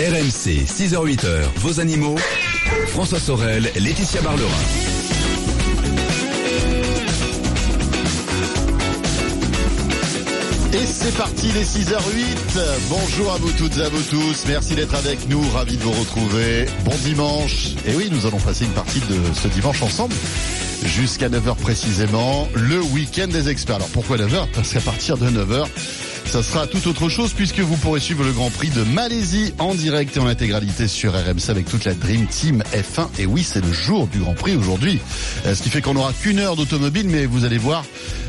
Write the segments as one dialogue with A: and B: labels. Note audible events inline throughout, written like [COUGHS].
A: RMC, 6h-8h, vos animaux. François Sorel, Laetitia Barlerin.
B: Et c'est parti les 6h08. Bonjour à vous toutes et à vous tous. Merci d'être avec nous. Ravi de vous retrouver. Bon dimanche. Et oui, nous allons passer une partie de ce dimanche ensemble. Jusqu'à 9h précisément, le week-end des experts. Alors pourquoi 9h Parce qu'à partir de 9h, ça sera tout autre chose puisque vous pourrez suivre le Grand Prix de Malaisie en direct et en intégralité sur RMC avec toute la Dream Team F1. Et oui, c'est le jour du Grand Prix aujourd'hui. Euh, ce qui fait qu'on n'aura qu'une heure d'automobile, mais vous allez voir,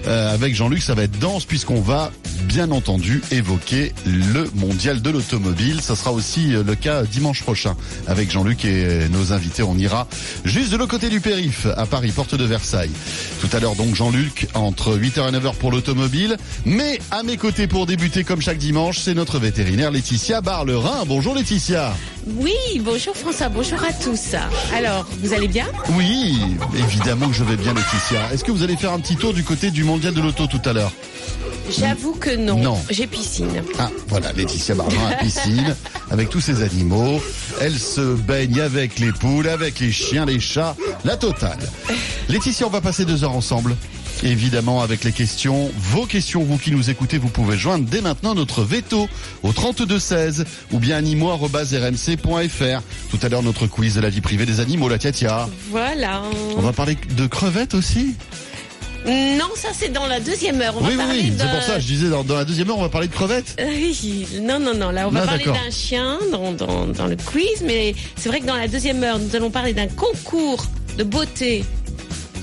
B: euh, avec Jean-Luc, ça va être dense puisqu'on va bien entendu évoquer le mondial de l'automobile. Ça sera aussi euh, le cas dimanche prochain avec Jean-Luc et nos invités. On ira juste de l'autre côté du périph, à Paris, porte de Versailles. Tout à l'heure donc Jean-Luc entre 8h et 9h pour l'automobile. Mais à mes côtés pour débuter comme chaque dimanche, c'est notre vétérinaire Laetitia Barlerin. Bonjour Laetitia.
C: Oui, bonjour François, bonjour à tous. Alors, vous allez bien?
B: Oui, évidemment que je vais bien Laetitia. Est-ce que vous allez faire un petit tour du côté du mondial de l'auto tout à l'heure?
C: J'avoue que non.
B: Non.
C: J'ai piscine.
B: Ah, voilà, Laetitia Barlerin à piscine, avec tous ses animaux. Elle se baigne avec les poules, avec les chiens, les chats, la totale. Laetitia, on va passer deux heures ensemble. Évidemment, avec les questions, vos questions, vous qui nous écoutez, vous pouvez joindre dès maintenant notre veto au 3216 ou bien animo.rmc.fr. Tout à l'heure, notre quiz de la vie privée des animaux, la tia
C: Voilà.
B: On va parler de crevettes aussi
C: Non, ça c'est dans la deuxième heure. On
B: Oui,
C: va
B: oui, oui, c'est pour ça, je disais, dans, dans la deuxième heure, on va parler de crevettes.
C: Euh, Oui, non, non, non. Là, on va
B: Non,
C: parler d'un chien dans, dans, dans le quiz, mais c'est vrai que dans la deuxième heure, nous allons parler d'un concours de beauté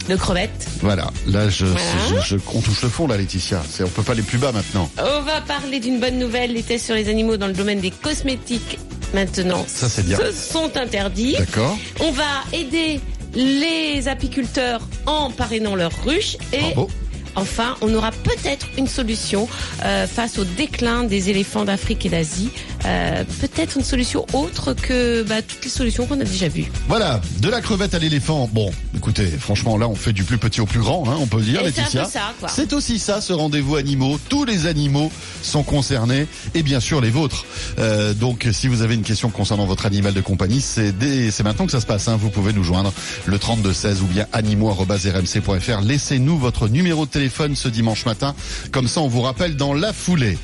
C: de crevettes.
B: Voilà, là, je,
C: Voilà.
B: je, je- on touche le fond, là, Laetitia. On peut pas aller plus bas maintenant.
C: On va parler d'une bonne nouvelle. Les tests sur les animaux dans le domaine des cosmétiques, maintenant,
B: Ça, c'est bien.
C: se sont interdits.
B: D'accord
C: On va aider les apiculteurs en parrainant leurs ruches et
B: Bravo.
C: Enfin, on aura peut-être une solution euh, face au déclin des éléphants d'Afrique et d'Asie. Euh, peut-être une solution autre que bah, toutes les solutions qu'on a déjà vues.
B: Voilà, de la crevette à l'éléphant. Bon, écoutez, franchement, là, on fait du plus petit au plus grand, hein, on peut dire,
C: Et
B: Laetitia. C'est aussi ça, ce rendez-vous animaux. Tous les animaux sont concernés, et bien sûr les vôtres. Euh, donc, si vous avez une question concernant votre animal de compagnie, c'est dès- c'est maintenant que ça se passe. Hein. Vous pouvez nous joindre le 3216 ou bien animaux@rmc.fr. Laissez-nous votre numéro de téléphone ce dimanche matin. Comme ça, on vous rappelle dans la foulée.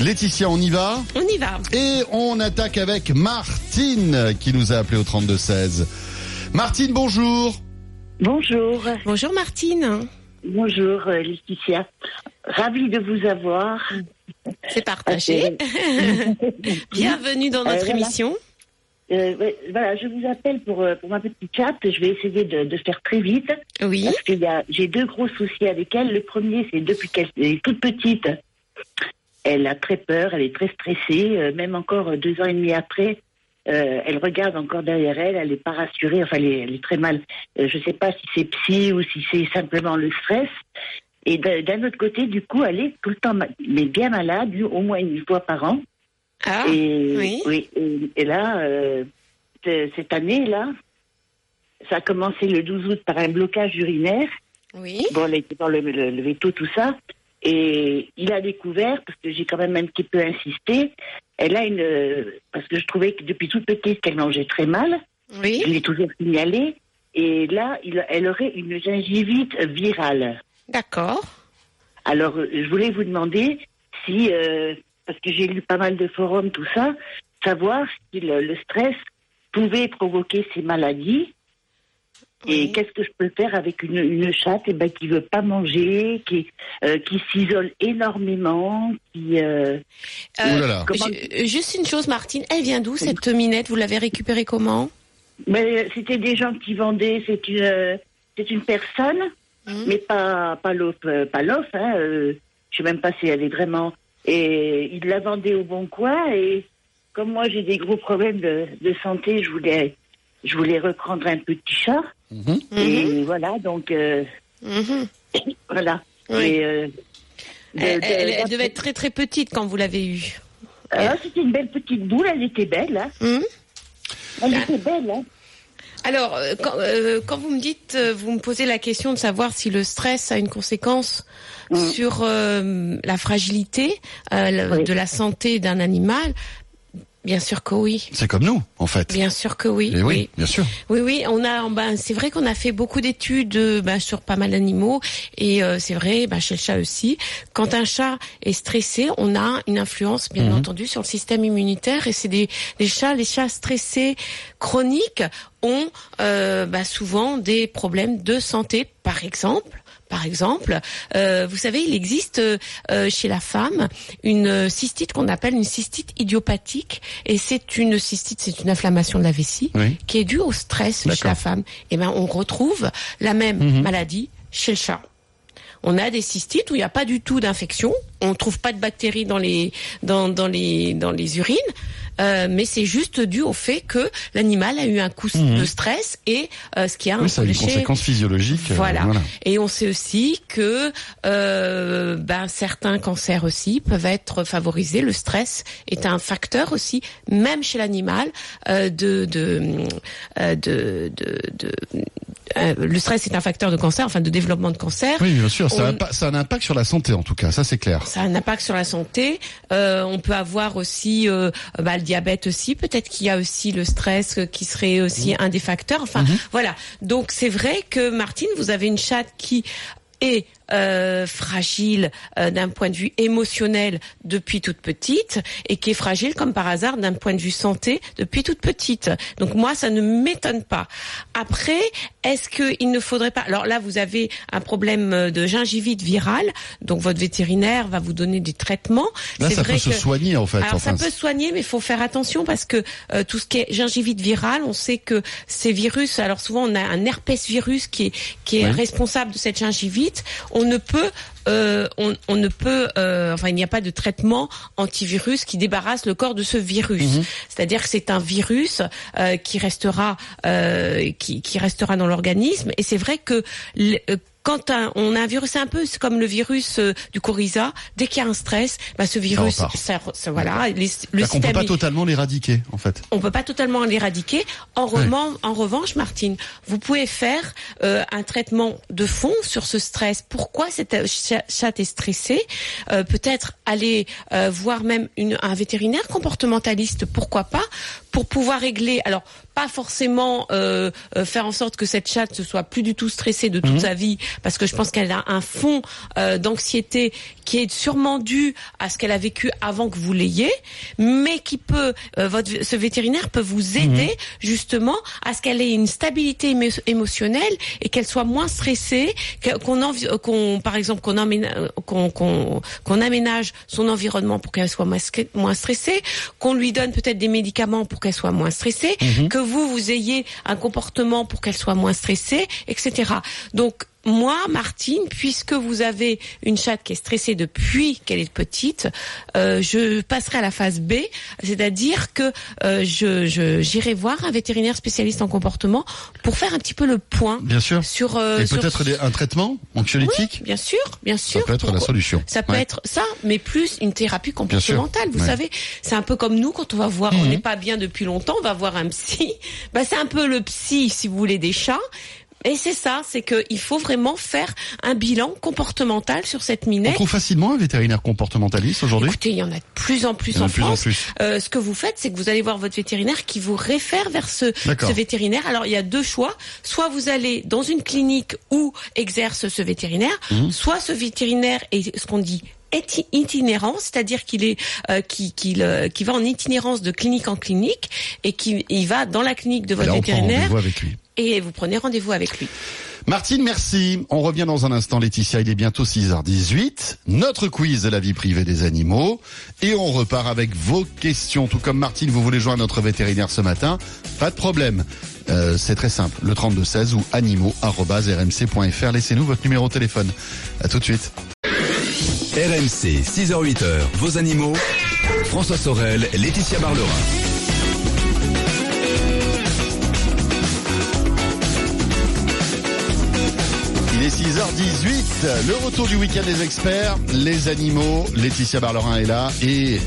B: Laetitia, on y va
C: On y va.
B: et on attaque avec Martine qui nous a appelé au 3216. Martine, bonjour.
D: Bonjour,
C: Bonjour Martine.
D: bonjour euh, Laetitia. Ravie de vous avoir.
C: C'est partagé. [LAUGHS] Bienvenue dans notre
D: Euh, voilà. Euh, voilà, je vous appelle pour, euh, pour ma petite chatte. Je vais essayer de, de faire très vite
C: Oui.
D: parce que y a- j'ai deux gros soucis avec elle. Le premier, c'est depuis qu'elle est toute petite, elle a très peur, elle est très stressée. euh, même encore deux ans et demi après, euh, elle regarde encore derrière elle. Elle n'est pas rassurée. Enfin, elle est, elle est très mal. Je ne sais pas si c'est psy ou si c'est simplement le stress. Et d'un autre côté, du coup, elle est tout le temps, ma- mais bien malade, au moins une fois par an.
C: Ah,
D: et,
C: oui.
D: et, et là, euh, cette année, là, ça a commencé le 12 août par un blocage urinaire.
C: oui.
D: Bon, elle était dans le, le, le veto, tout ça. Et il a découvert, parce que j'ai quand même un petit peu insisté, elle a une... euh, Parce que je trouvais que depuis toute petite, qu'elle mangeait très mal.
C: Oui.
D: Je l'ai toujours signalé. Et là, il, elle aurait une gingivite virale.
C: D'accord.
D: Alors, euh, je voulais vous demander si, euh, parce que j'ai lu pas mal de forums, tout ça, savoir si le, le stress pouvait provoquer ces maladies. Et
C: Oui.
D: qu'est-ce que je peux faire avec une, une chatte eh ben, qui veut pas manger, qui, euh, qui s'isole énormément, qui... euh. Comment-
C: ju- juste une chose, Martine, elle vient d'où cette minette Vous l'avez récupérée comment?
D: Mais c'était des gens qui vendaient, c'est une, euh, c'est une personne,
C: Mhm.
D: mais pas, pas l'off, euh, pas l'off, hein, euh, je sais même pas si elle est vraiment. Et il la vendait au bon coin, et comme moi j'ai des gros problèmes de, de santé, je voulais, je voulais reprendre un petit chat,
B: Mhm.
D: et voilà, donc, euh,
C: Mhm. [COUGHS]
D: voilà.
C: Oui.
D: Et, euh, de-
C: Elle,
D: de-
C: elle- elle devait être très très petite quand vous l'avez eue.
D: Ah, c'était une belle petite boule, elle était belle, hein.
C: Mhm.
D: Elle était belle, hein.
C: Alors, euh, quand, euh, quand vous me dites, euh, vous me posez la question de savoir si le stress a une conséquence
D: Mm.
C: sur euh, la fragilité euh,
D: Oui.
C: de la santé d'un animal. Bien sûr que oui.
B: C'est comme nous, en fait.
C: Bien sûr que oui.
B: Et oui, bien sûr.
C: Oui, oui, on a, ben, c'est vrai qu'on a fait beaucoup d'études ben, sur pas mal d'animaux et euh, c'est vrai, ben, chez le chat aussi. Quand un chat est stressé, on a une influence, bien
B: Mhm.
C: entendu, sur le système immunitaire et c'est des, des chats, les chats stressés chroniques ont euh, ben, souvent des problèmes de santé, par exemple. Par exemple, euh, vous savez, il existe euh, chez la femme une cystite qu'on appelle une cystite idiopathique, et c'est une cystite, c'est une inflammation de la vessie
B: Oui.
C: qui est due au stress chez la femme. Et ben, on retrouve la même
B: Mhm.
C: maladie chez le chat. On a des cystites où il n'y a pas du tout d'infection, on trouve pas de bactéries dans les dans, dans les dans les urines, euh, mais c'est juste dû au fait que l'animal a eu un coup de stress et euh, ce qui a
B: Mhm. Oui, ça a une conséquence physiologique. euh,
C: voilà. Et on sait aussi que euh, ben, certains cancers aussi peuvent être favorisés. Le stress est un facteur aussi, même chez l'animal, euh, de, de, euh, de, de, de- euh, le stress est un facteur de cancer, enfin de développement de cancer.
B: Oui, bien sûr, ça, a
C: On-
B: pas- ça a un impact sur la santé, en tout cas, ça c'est clair.
C: Ça a un impact sur la santé. Euh, on peut avoir aussi euh, bah, le diabète aussi. Peut-être qu'il y a aussi le stress qui serait aussi un des facteurs. Enfin, voilà. Donc c'est vrai que Martine, vous avez une chatte qui est euh, fragile euh, d'un point de vue émotionnel depuis toute petite et qui est fragile comme par hasard d'un point de vue santé depuis toute petite. Donc moi, ça ne m'étonne pas. Après, est-ce qu'il ne faudrait pas... Alors là, vous avez un problème euh, de gingivite virale, donc votre vétérinaire va vous donner des traitements.
B: Là, ça
C: vrai
B: peut se soigner, en fait.
C: alors
B: enfin,
C: ça peut se soigner, mais il faut faire attention parce que euh, tout ce qui est gingivite virale, on sait que ces virus, alors souvent on a un herpès virus qui est qui est
B: Oui.
C: responsable de cette gingivite. On ne peut euh, on, on ne peut, euh, enfin, il n'y a pas de traitement antivirus qui débarrasse le corps de ce virus.
B: Mhm.
C: C'est-à-dire que c'est un virus euh, qui restera, euh, qui, qui restera dans l'organisme. Et c'est vrai que euh, quand un- on a un virus, c'est un peu comme le virus euh, du coryza. Dès qu'il y a un stress, bah, ce virus,
B: repart.
C: ça, ça- voilà, les- le
B: C'est-à-dire qu'on peut
C: système
B: pas totalement l'éradiquer, en fait.
C: on peut pas totalement l'éradiquer. En,
B: Ouais.
C: revan- en revanche, Martine, vous pouvez faire euh, un traitement de fond sur ce stress. Pourquoi cette euh, cha- chatte est stressée Euh, Peut-être aller voir même une, un vétérinaire comportementaliste, pourquoi pas, pour pouvoir régler. Alors, pas forcément euh, euh, faire en sorte que cette chatte ne soit plus du tout stressée de toute
B: Mhm.
C: sa vie, parce que je pense qu'elle a un fond euh, d'anxiété qui est sûrement dû à ce qu'elle a vécu avant que vous l'ayez, mais qui peut, euh, votre, ce vétérinaire peut vous aider justement à ce qu'elle ait une stabilité émo- émotionnelle et qu'elle soit moins stressée, qu'on euh, qu'on, par exemple, qu'on aménage, qu'on, qu'on aménage son environnement pour qu'elle soit moins stressée, qu'on lui donne peut-être des médicaments pour qu'elle soit moins stressée, que vous, vous ayez un comportement pour qu'elle soit moins stressée, etc. Donc, moi, Martine, puisque vous avez une chatte qui est stressée depuis qu'elle est petite, euh, je passerai à la phase B, c'est-à-dire que euh, je, j'irai voir un vétérinaire spécialiste en comportement pour faire un petit peu le point
B: Bien sûr.
C: sur. euh,
B: Et peut-être un traitement anxiolytique
C: Bien sûr, bien
B: Ça
C: sûr.
B: peut être la solution.
C: ça peut
B: Ouais.
C: être ça, mais plus une thérapie comportementale. Vous
B: Ouais.
C: savez, c'est un peu comme nous quand on va voir,
B: Mhm.
C: on n'est pas bien depuis longtemps, on va voir un psy. Bah, c'est un peu le psy, si vous voulez, des chats. Et c'est ça, c'est qu'il faut vraiment faire un bilan comportemental sur cette
B: On
C: minette.
B: trouve facilement un vétérinaire comportementaliste aujourd'hui?
C: Écoutez, il y en a de plus en plus
B: en
C: en
B: de plus en
C: France.
B: plus.
C: Euh, ce que vous faites, c'est que vous allez voir votre vétérinaire qui vous réfère vers ce, ce vétérinaire. Alors, il y a deux choix. Soit vous allez dans une clinique où exerce ce vétérinaire,
B: Mhm.
C: soit ce vétérinaire est ce qu'on dit éti- itinérant, c'est-à-dire qu'il est euh, qui qu'il euh, qui va en itinérance de clinique en clinique et qui il va dans la clinique de votre
B: on
C: vétérinaire
B: rendez-vous avec lui.
C: Et vous prenez rendez-vous avec lui.
B: Martine, merci. On revient dans un instant, Laetitia. Il est bientôt 6h18. Notre quiz de la vie privée des animaux. Et on repart avec vos questions. Tout comme Martine, vous voulez joindre notre vétérinaire ce matin? Pas de problème. Euh, c'est très simple. Le 3216 ou animaux.rmc.fr. Laissez-nous votre numéro de téléphone. À tout de suite.
A: RMC, 6h-8h, vos animaux. François Sorel, Laetitia Barlerin.
B: Il est 6h18, le retour du week-end des experts, les animaux, Laetitia Barlerin est là et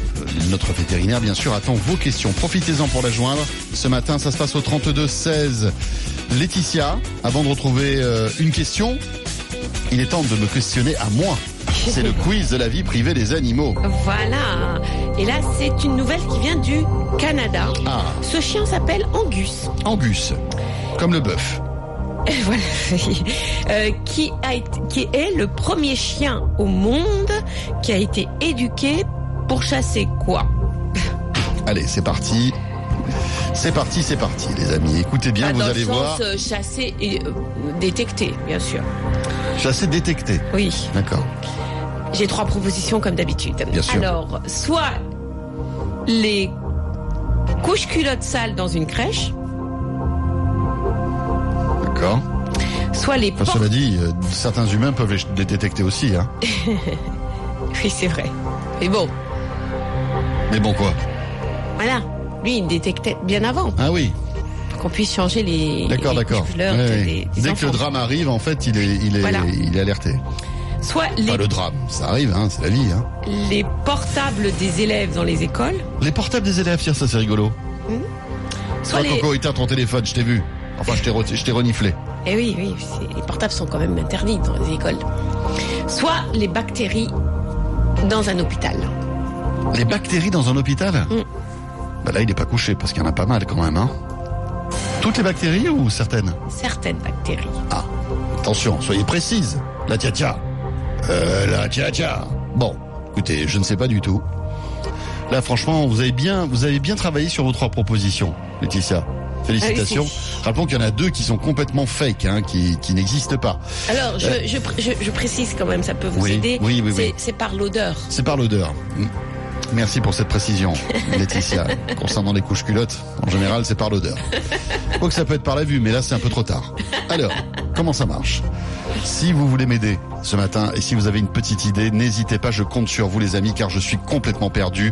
B: notre vétérinaire bien sûr attend vos questions. Profitez-en pour la joindre. Ce matin ça se passe au 32 16. Laetitia, avant de retrouver euh, une question, il est temps de me questionner à moi. C'est le [LAUGHS] quiz de la vie privée des animaux.
C: Voilà. Et là, c'est une nouvelle qui vient du Canada.
B: Ah,
C: Ce chien s'appelle Angus.
B: Angus, comme le bœuf.
C: Voilà. [LAUGHS] Euh, qui, a été- qui est le premier chien au monde qui a été éduqué pour chasser quoi?
B: Allez, c'est parti. C'est parti, c'est parti, les amis. Écoutez bien, vous
C: Dans
B: allez
C: le sens
B: voir.
C: euh, chasser et euh, détecter, bien sûr.
B: Chasser détecté.
C: Oui.
B: D'accord.
C: J'ai trois propositions comme d'habitude.
B: Bien sûr.
C: Alors, soit les couches culottes sales dans une crèche, Soit les portes...
B: cela dit, euh, certains humains peuvent les, les détecter aussi. Hein. [LAUGHS]
C: Oui, c'est vrai. Mais bon,
B: Mais bon, quoi
C: voilà. Lui, il détectait bien avant
B: Ah oui,
C: qu'on puisse changer les,
B: d'accord, d'accord. Ouais, ouais. Dès que le drame arrive, en fait, il est, il est,
C: Voilà.
B: il est alerté.
C: Soit les,
B: Pas le drame, ça arrive, hein, c'est la vie. Hein.
C: les portables des élèves dans les écoles,
B: Les portables des élèves, tiens, ça c'est rigolo.
C: soit
B: Toi,
C: les...
B: Coco, éteins ton téléphone, je t'ai vu. Enfin, je t'ai re- reniflé.
C: Eh oui, oui, les portables sont quand même interdits dans les écoles. Soit les bactéries dans un hôpital.
B: Les bactéries dans un hôpital
C: Mm.
B: Bah là, il est pas couché parce qu'il y en a pas mal quand même. Hein. Toutes les bactéries ou certaines
C: Certaines bactéries.
B: Ah, attention, soyez précise. La tia tia. Euh, la tia tia. Bon, écoutez, je ne sais pas du tout. Là, franchement, vous avez bien, vous avez bien travaillé sur vos trois propositions, Laetitia. Félicitations.
C: Ah
B: Rappelons qu'il y en a deux qui sont complètement fake, hein, qui, qui n'existent pas.
C: Alors, je, je, je, je précise quand même, ça peut vous
B: Euh. Oui,
C: aider.
B: oui, oui, oui.
C: C'est par l'odeur.
B: C'est par l'odeur. Merci pour cette précision, [LAUGHS] Laetitia. Concernant les couches culottes, en général, c'est par l'odeur. [LAUGHS] Faut que ça peut être par la vue, mais là, c'est un peu trop tard. Alors, comment ça marche? Si vous voulez m'aider ce matin et si vous avez une petite idée, n'hésitez pas, je compte sur vous, les amis, car je suis complètement perdu.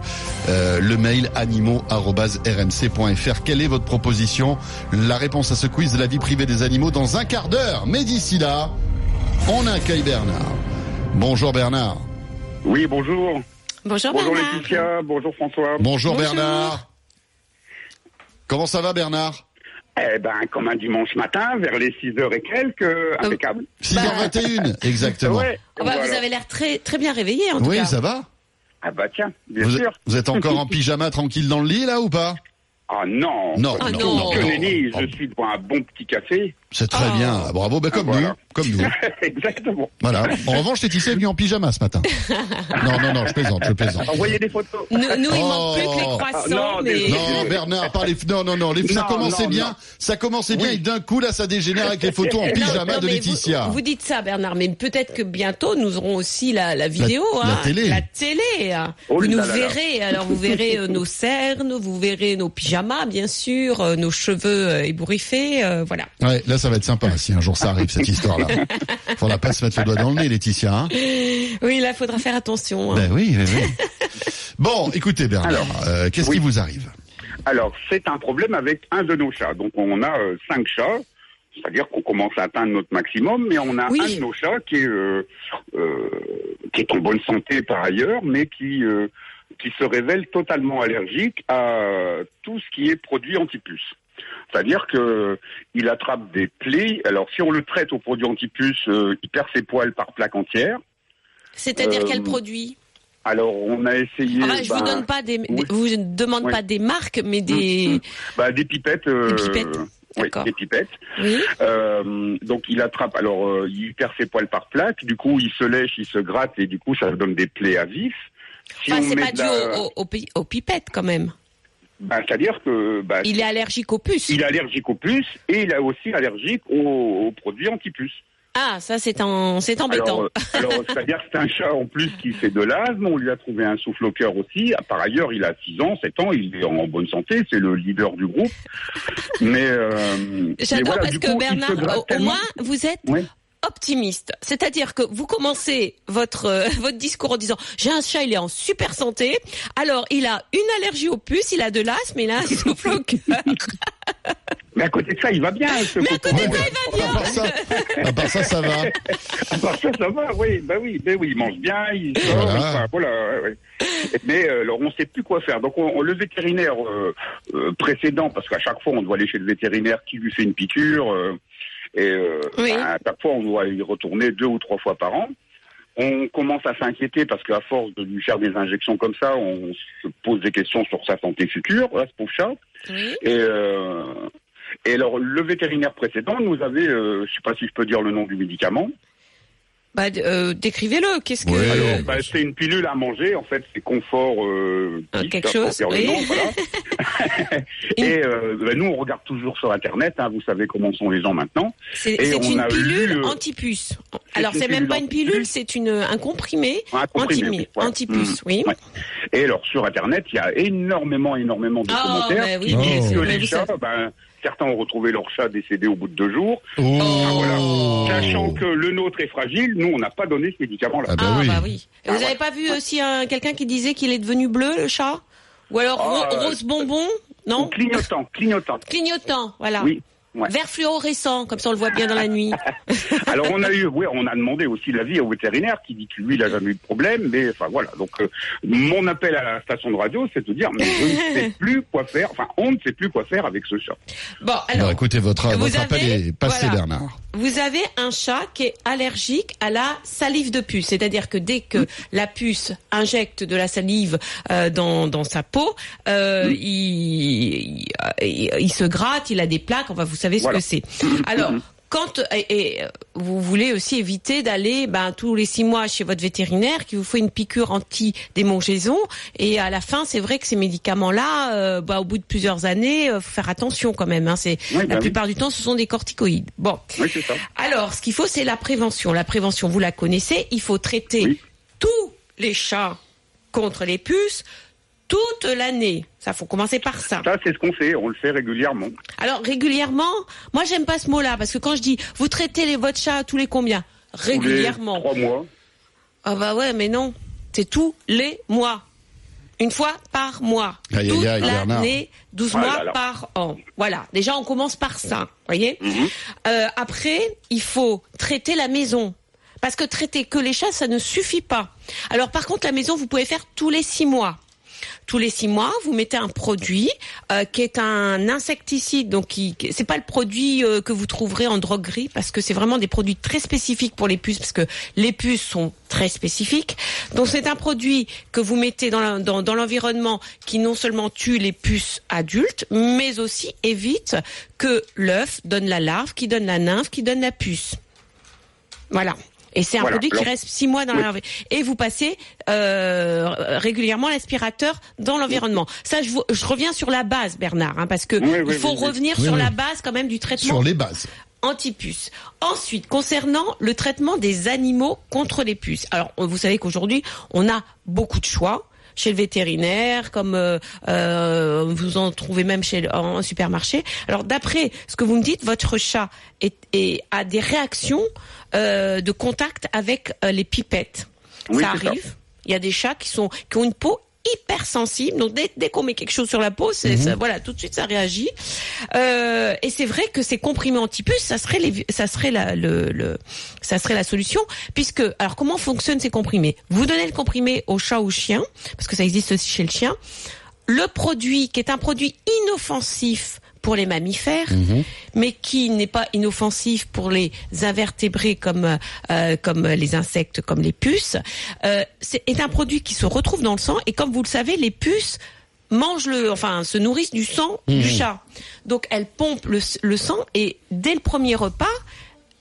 B: Euh, le mail animaux@rmc.fr. Quelle est votre proposition? La réponse à ce quiz de la vie privée des animaux dans un quart d'heure. Mais d'ici là, on accueille Bernard. Bonjour Bernard.
E: Oui, bonjour.
C: Bonjour,
E: Bonjour
C: Bernard.
E: Laetitia, bonjour François.
B: Bonjour,
C: Bonjour.
B: Bernard. Comment ça va Bernard?
E: Eh ben, comme un dimanche matin, vers les 6 heures et quelques, impeccable.
B: 6h21, exactement.
E: Ouais,
C: Ah bah, Vous avez l'air très, très bien réveillé, en tout
B: Oui,
C: cas.
B: ça va
E: Ah bah tiens, bien
B: vous,
E: sûr.
B: vous êtes encore en [LAUGHS] pyjama tranquille dans le lit là ou pas?
E: Ah non.
B: Non,
C: Ah
B: non,
C: non.
B: non,
E: Que
B: non.
E: nenni,
B: Oh,
E: je suis devant un bon petit café.
B: C'est très
C: Oh.
B: bien, bravo, bah, comme
E: Ah, voilà.
B: nous, comme nous. [LAUGHS]
E: Exactement.
B: Voilà. En revanche, Laetitia est venue en pyjama ce matin? [LAUGHS] Non, non, non, je plaisante, je plaisante.
E: Envoyez des photos.
C: Nous, nous, il
B: Oh.
C: manque plus que les
E: Ah,
C: croissants,
E: non,
C: mais...
B: Non, Bernard, par les... Non, non, non, les... ça
E: Non,
B: commençait
E: non,
B: bien,
E: non.
B: ça commençait bien
E: Oui.
B: et d'un coup, là, ça dégénère avec les photos en [LAUGHS]
C: Non,
B: pyjama
C: non,
B: de Laetitia.
C: Vous, vous dites ça, Bernard, mais peut-être que bientôt nous aurons aussi la, la vidéo,
B: la
C: hein,
B: télé.
C: La télé. hein.
E: Oh
C: vous nous
E: là là.
C: verrez. Alors vous verrez euh, nos cernes, vous verrez nos pyjamas, bien sûr, euh, nos cheveux euh, ébouriffés, euh, voilà.
B: Ouais, là, ça va être sympa si un jour ça arrive, cette histoire-là. [LAUGHS] Faudra pas se mettre le doigt dans le nez, Laetitia, hein
C: Oui, là, faudra faire attention. hein.
B: Ben oui, oui, oui. Bon, écoutez Bernard, euh, qu'est-ce
E: oui.
B: qui vous arrive?
E: Alors, c'est un problème avec un de nos chats. Donc, on a euh, cinq chats. C'est-à-dire qu'on commence à atteindre notre maximum, mais on a
C: Oui.
E: un de nos chats qui est, euh, euh, qui est en bonne santé par ailleurs, mais qui, euh, qui se révèle totalement allergique à tout ce qui est produit antipuce. C'est-à-dire que il attrape des plaies. Alors, si on le traite au produit antipuce, euh, il perd ses poils par plaque entière.
C: C'est-à-dire
E: Euh,
C: quel produit?
E: Alors, on a essayé.
C: Enfin, Je vous
E: ben,
C: donne pas des,
E: oui.
C: vous je ne demande
E: Oui.
C: pas des marques, mais des,
E: bah, des pipettes. euh,
C: Des pipettes,
E: oui, des pipettes.
C: oui.
E: Euh, donc il attrape, alors euh, il perd ses poils par plaque, du coup il se lèche, il se gratte et du coup ça donne des plaies à vif. Si
C: Enfin,
E: on
C: c'est pas dû
E: la-
C: aux, aux- aux pi- aux pipettes quand même.
E: bah, c'est-à-dire que bah,
C: Il est allergique aux puces.
E: il est allergique aux puces et il est aussi allergique aux, aux produits anti-puces.
C: Ah, ça c'est en, c'est embêtant.
E: Alors, euh, alors [LAUGHS] c'est-à-dire que c'est un chat en plus qui fait de l'asthme, on lui a trouvé un souffle au cœur aussi. Par ailleurs, il a 6 ans, 7 ans, il est en bonne santé, c'est le leader du groupe. Mais, euh,
C: J'adore
E: voilà,
C: parce que
E: coup,
C: Bernard, au, au
E: tellement-
C: moins, vous êtes
E: Oui.
C: Optimiste. C'est-à-dire que vous commencez votre euh, [LAUGHS] votre discours en disant j'ai un chat, il est en super santé. Alors il a une allergie aux puces, il a de l'asthme, il a un souffle au cœur. [LAUGHS]
E: Mais à côté de ça, il va bien. ce
C: Mais à côté de ça, il va bien.
B: À part ça, à part ça, ça va. [LAUGHS]
E: À part ça, ça va, oui, bah oui, bah oui, il mange bien, il sort,
B: Voilà.
E: enfin, voilà, ouais. Mais euh, alors, on ne sait plus quoi faire. Donc, on, on- le vétérinaire euh, euh, précédent, parce qu'à chaque fois, on doit aller chez le vétérinaire qui lui fait une piqûre, euh, et euh,
C: Oui.
E: bah, à chaque fois, on doit y retourner deux ou trois fois par an. on commence à s'inquiéter parce qu'à force de lui faire des injections comme ça, on se pose des questions sur sa santé future, là, ce pauvre chat.
C: Oui.
E: Et, euh, et alors, le vétérinaire précédent nous avait, euh, je sais pas si je peux dire le nom du médicament.
C: Bah, euh, décrivez-le. Qu'est-ce que
B: Ouais.
E: Alors, bah, c'est une pilule à manger, en fait, c'est confort. Euh,
C: Euh, quelque
E: hein,
C: chose, oui.
E: nom, voilà. [LAUGHS] et euh, bah, nous, on regarde toujours sur Internet. hein, vous savez comment sont les gens maintenant.
C: c'est une
E: a
C: pilule
E: lu,
C: antipuce. Alors c'est même pas une pilule, c'est une un comprimé
E: Un comprimé,
C: anti antipuce.
E: Mm.
C: Oui.
E: Ouais. Et alors, sur Internet, il y a énormément, énormément de
C: Ah,
E: commentaires
C: bah oui,
E: qui
B: Oh.
E: disent que
C: mais
E: les chats, certains ont retrouvé leur chat décédé au bout de deux jours.
B: Oh.
C: Oh.
E: Sachant que le nôtre est fragile, nous, on n'a pas donné ce médicament-là.
B: Ah bah
C: ah
B: oui.
C: bah oui. Et
E: Ah,
C: vous
E: ouais.
C: avez pas vu aussi un- quelqu'un qui disait qu'il est devenu bleu le chat? Ou alors
E: Ah,
C: ro- rose bonbon?
E: Ou
C: Non
E: clignotant, clignotant.
C: Clignotant, voilà.
E: Oui. Ouais.
C: Vert fluorescent, comme ça on le voit bien dans la nuit. [LAUGHS]
E: Alors on a eu, oui, on a demandé aussi l'avis au vétérinaire qui dit que lui, il a jamais eu de problème, mais enfin voilà. Donc euh, mon appel à la station de radio, c'est de dire, mais je ne sais [LAUGHS] plus quoi faire. Enfin, on ne sait plus quoi faire avec ce chat.
C: Bon,
B: Alors,
C: alors,
B: écoutez, votre,
C: vous
B: votre appel est passé,
C: voilà.
B: Bernard.
C: vous avez un chat qui est allergique à la salive de puce, c'est-à-dire que dès que la puce injecte de la salive euh, dans, dans sa peau, euh, il, il, il se gratte, il a des plaques, enfin vous savez ce
E: Voilà.
C: que c'est. Alors, quand et, et, euh, vous voulez aussi éviter d'aller ben, tous les six mois chez votre vétérinaire qui vous fait une piqûre anti-démangeaison et à la fin c'est vrai que ces médicaments-là, euh, bah, au bout de plusieurs années, euh, faut faire attention quand même. Hein, c'est
E: Oui,
C: la
E: bah oui.
C: plupart du temps ce sont des corticoïdes. Bon,
E: Oui, c'est ça.
C: alors, ce qu'il faut, c'est la prévention. La prévention, vous la connaissez. Il faut traiter tous les chats contre les puces toute l'année. Ça, faut commencer par ça.
E: Ça, c'est ce qu'on fait. On le fait régulièrement.
C: Alors, régulièrement, moi, j'aime pas ce mot-là parce que quand je dis vous traitez les, votre chat tous les combien?
E: Tous les
C: Régulièrement.
E: Trois mois.
C: Ah bah ouais, mais non. C'est tous les mois. Une fois par mois.
B: Aïe, aïe,
C: Toute l'année, 12
E: Ah
C: mois
E: là là.
C: par an. Voilà. Déjà, on commence par ça. Voyez?
E: Mhm.
C: Euh, Après, il faut traiter la maison. Parce que traiter que les chats, ça ne suffit pas. Alors par contre, la maison, vous pouvez faire tous les six mois. Tous les six mois, vous mettez un produit euh, qui est un insecticide. Donc, qui, c'est pas le produit euh, que vous trouverez en droguerie parce que c'est vraiment des produits très spécifiques pour les puces parce que les puces sont très spécifiques. Donc, c'est un produit que vous mettez dans, dans l'environnement qui non seulement tue les puces adultes, mais aussi évite que l'œuf donne la larve, qui donne la nymphe, qui donne la puce. Voilà. Et c'est un
E: Voilà.
C: produit qui reste six mois dans
E: Oui.
C: la Et vous passez euh, régulièrement l'aspirateur dans l'environnement. Ça, je, vous- je reviens sur la base, Bernard, hein, parce que
E: Oui, oui,
C: il faut revenir
B: Oui,
C: sur
B: oui.
C: la base quand même du traitement
B: Sur les bases.
C: anti-puces. Ensuite, concernant le traitement des animaux contre les puces. Alors, vous savez qu'aujourd'hui, on a beaucoup de choix chez le vétérinaire, comme euh, euh, vous en trouvez même chez en supermarché. Alors, d'après ce que vous me dites, votre chat est, est- a des réactions euh, de contact avec les pipettes.
E: Oui,
C: ça
E: c'est ça.
C: arrive. Il y a des chats qui sont qui ont une peau hyper sensible. Donc dès, dès qu'on met quelque chose sur la peau, c'est ça- voilà, tout de suite ça réagit. Euh, et c'est vrai que ces comprimés antipuces, ça serait les, ça serait la, le, le, ça serait la solution, puisque alors comment fonctionnent ces comprimés? Vous donnez le comprimé au chat ou au chien, parce que ça existe aussi chez le chien. Le produit qui est un produit inoffensif pour les mammifères, mais qui n'est pas inoffensif pour les invertébrés comme euh, comme les insectes, comme les puces, euh, c'est est un produit qui se retrouve dans le sang et comme vous le savez, les puces mangent le, enfin se nourrissent du sang du chat. Donc elles pompent le, le sang et dès le premier repas,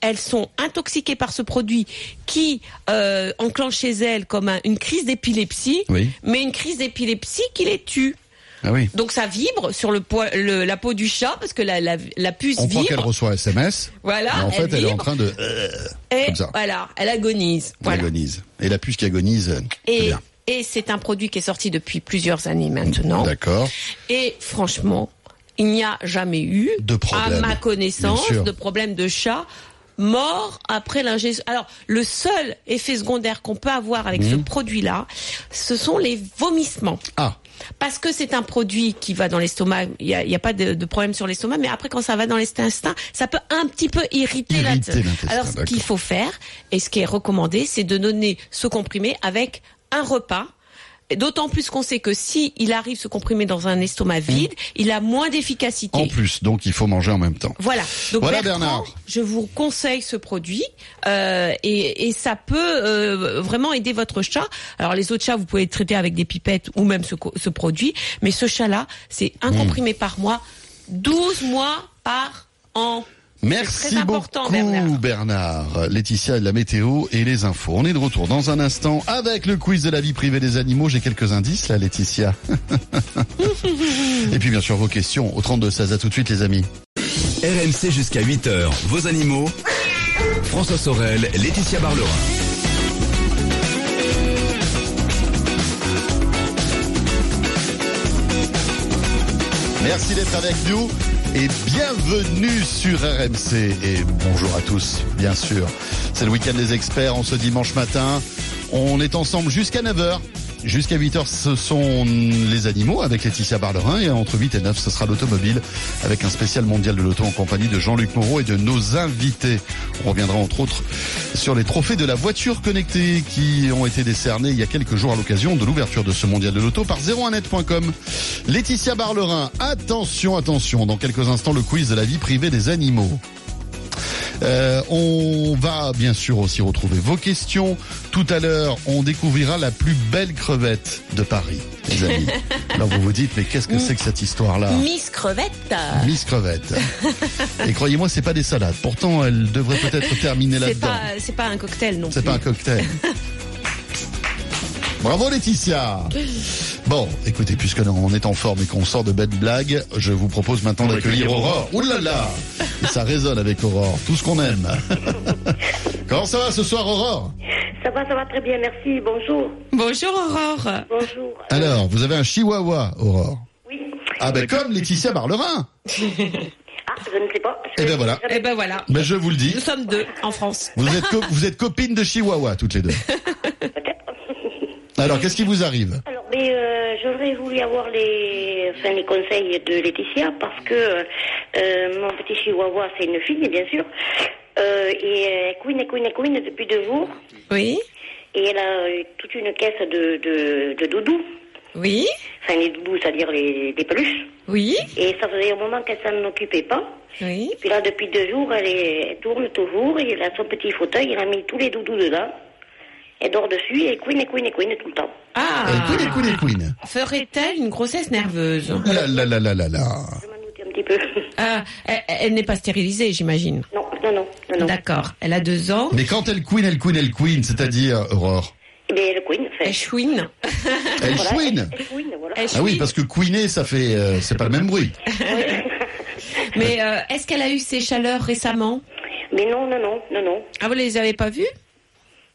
C: elles sont intoxiquées par ce produit qui euh, enclenche chez elles comme un- une crise d'épilepsie,
B: Oui.
C: mais une crise d'épilepsie qui les tue.
B: Ah oui.
C: Donc ça vibre sur le, poil- le- la peau du chat parce que la, la, la puce
B: On croit qu'elle
C: vibre.
B: reçoit un SMS.
C: Voilà,
B: mais en fait,
C: elle
B: elle, est en
C: vibre.
B: train de. Euh,
C: Et
B: comme ça.
C: voilà, elle agonise.
B: elle
C: Voilà.
B: agonise. Et la puce qui agonise, euh,
C: Et,
B: bien.
C: et c'est un produit qui est sorti depuis plusieurs années maintenant.
B: D'accord.
C: Et franchement, il n'y a jamais eu,
B: De problème,
C: à ma connaissance, de problème de chat mort après l'ingestion. Alors, le seul effet secondaire qu'on peut avoir avec ce produit-là, ce sont les vomissements.
B: Ah,
C: Parce que c'est un produit qui va dans l'estomac, il n'y a, y a pas de, de problème sur l'estomac, mais après quand ça va dans l'intestin, ça peut un petit peu irriter,
B: Irriter
C: l'intestin. Alors ce qu'il faut faire, et ce qui est recommandé, c'est de donner ce comprimé avec un repas D'autant plus qu'on sait que si il arrive ce comprimé dans un estomac vide, il a moins d'efficacité.
B: En plus, donc il faut manger en même temps.
C: Voilà. Donc
B: Voilà,
C: Bertrand,
B: Bernard.
C: je vous conseille ce produit euh, et, et ça peut euh, vraiment aider votre chat. Alors les autres chats, vous pouvez le traiter avec des pipettes ou même ce, ce produit, mais ce chat-là, c'est un comprimé par mois, 12 mois par an.
B: Merci beaucoup
C: Bernard.
B: Bernard. Laetitia de la météo et les infos. On est de retour dans un instant avec le quiz de la vie privée des animaux. J'ai quelques indices là Laetitia. [LAUGHS] et puis bien sûr vos questions au 32 16 à tout de suite les amis.
A: RMC jusqu'à 8h, vos animaux. François Sorel, Laetitia Barlerin.
B: Merci d'être avec nous et bienvenue sur RMC et bonjour à tous bien sûr. C'est le week-end des experts en ce dimanche matin. On est ensemble jusqu'à 9h. Jusqu'à 8h, ce sont les animaux avec Laetitia Barlerin et entre 8 et 9, ce sera l'automobile avec un spécial mondial de l'auto en compagnie de Jean-Luc Moreau et de nos invités. On reviendra entre autres sur les trophées de la voiture connectée qui ont été décernés il y a quelques jours à l'occasion de l'ouverture de ce mondial de l'auto par 01net.com. Laetitia Barlerin, attention, attention, dans quelques instants le quiz de la vie privée des animaux. Euh, on va bien sûr aussi retrouver vos questions. Tout à l'heure, on découvrira la plus belle crevette de Paris, les amis. [LAUGHS] Alors vous vous dites, mais qu'est-ce que c'est que cette histoire-là
C: Miss Crevette.
B: Miss Crevette. Et croyez-moi, c'est pas des salades. Pourtant, elle devrait peut-être terminer
C: C'est
B: là-dedans.
C: pas, c'est pas un cocktail non
B: C'est pas un cocktail. [LAUGHS] Bravo Laetitia. Bon, écoutez, puisque on est en forme et qu'on sort de belles blagues, je vous propose maintenant d'accueillir Aurore. Ouh là là Et ça résonne avec Aurore, tout ce qu'on aime. [LAUGHS] Comment ça va ce soir Aurore?
F: Ça va, ça va très bien, merci. Bonjour.
C: Bonjour Aurore.
F: Bonjour.
B: Alors, vous avez un chihuahua, Aurore?
F: Oui.
B: Ah ben comme Laetitia Barlerin. [LAUGHS]
F: Ah, je ne sais pas. Je-
B: Eh ben voilà.
C: Eh ben voilà.
B: Ben je vous le dis.
C: Nous sommes deux en France.
B: Vous êtes, co- vous êtes copines de chihuahua toutes les deux.
F: Peut-être.
B: Alors, qu'est-ce qui vous arrive?
F: Alors, mais euh, j'aurais voulu avoir les, enfin, les conseils de Laetitia parce que euh, mon petit chihuahua, c'est une fille, bien sûr. Euh, et elle couine, elle elle couine depuis deux jours.
C: Oui.
F: Et elle a euh, toute une caisse de, de, de doudous.
C: Oui.
F: Enfin, les doudous, c'est-à-dire les, les peluches.
C: Oui.
F: Et ça faisait un moment qu'elle s'en occupait pas.
C: Oui.
F: Puis là, depuis deux jours, elle, est, elle tourne toujours, et elle a son petit fauteuil, elle a mis tous les doudous dedans. Elle dort dessus, et couine, et couine, et couine tout le temps.
C: Ah.
B: Elle couine, couine, couine.
C: Ferait-elle une grossesse nerveuse?
B: La la la la la la.
F: Je m'en doutais un petit peu.
C: Ah, elle, elle n'est pas stérilisée, j'imagine.
F: non, non, non, non, non.
C: D'accord. Elle a deux ans.
B: Mais quand elle couine, elle couine, elle couine, c'est-à-dire, Aurore?
F: Eh bien, elle couine, enfin,
C: Elle chouine.
B: Elle
F: voilà,
B: chouine
F: Elle, elle couine, voilà.
C: Elle
B: Ah oui, parce que couiner, ça fait, euh, c'est pas le même bruit.
C: Mais euh, est-ce qu'elle a eu ses chaleurs récemment?
F: Mais non, non, non, non, non.
C: Ah, vous les avez pas vues?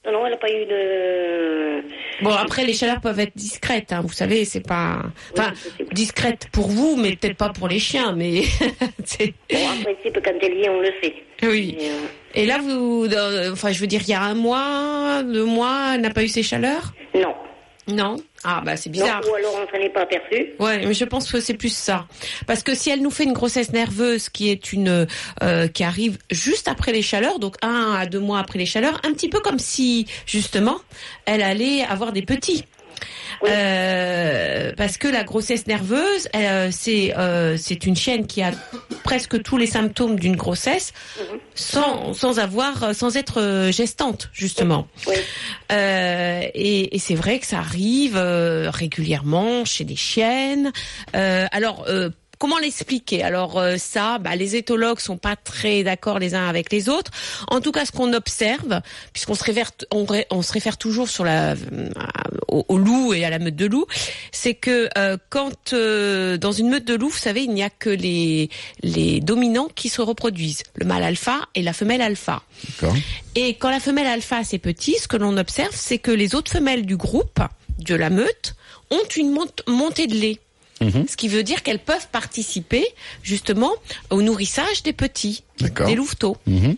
F: Non, non, elle n'a pas eu de...
C: Bon, après, les chaleurs peuvent être discrètes, hein, vous savez, c'est pas... Enfin,
F: Oui,
C: discrètes pour vous, mais peut-être pas pour les chiens, mais... [LAUGHS] c'est-
F: Bon, en principe, quand elle est, on le sait.
C: Oui.
F: Mais, euh,
C: Et là, vous... Enfin, je veux dire, il y a un mois, deux mois, elle n'a pas eu ses chaleurs?
F: Non.
C: Non Ah, bah, c'est
F: non.
C: bizarre.
F: Ou alors, on s'en est pas aperçu.
C: Ouais, mais je pense que c'est plus ça. Parce que si elle nous fait une grossesse nerveuse qui est une euh, qui arrive juste après les chaleurs, donc un à deux mois après les chaleurs, un petit peu comme si justement elle allait avoir des petits.
F: Oui.
C: Euh, parce que la grossesse nerveuse, euh, c'est euh, c'est une chienne qui a presque tous les symptômes d'une grossesse sans sans avoir sans être euh, gestante justement.
F: Oui.
C: Euh, et, et c'est vrai que ça arrive euh, régulièrement chez des chiennes. Euh, alors. Comment l'expliquer? Alors euh, ça, bah, les éthologues sont pas très d'accord les uns avec les autres. En tout cas, ce qu'on observe, puisqu'on se réfère, on, ré- on se réfère toujours sur la, euh, au, au loup et à la meute de loup, c'est que euh, quand euh, dans une meute de loup, vous savez, il n'y a que les les dominants qui se reproduisent, le mâle alpha et la femelle alpha. Et quand la femelle alpha c'est petit, ce que l'on observe, c'est que les autres femelles du groupe, de la meute, ont une mont- montée de lait.
B: Mhm.
C: Ce qui veut dire qu'elles peuvent participer justement au nourrissage des petits, des louveteaux.
B: Mhm.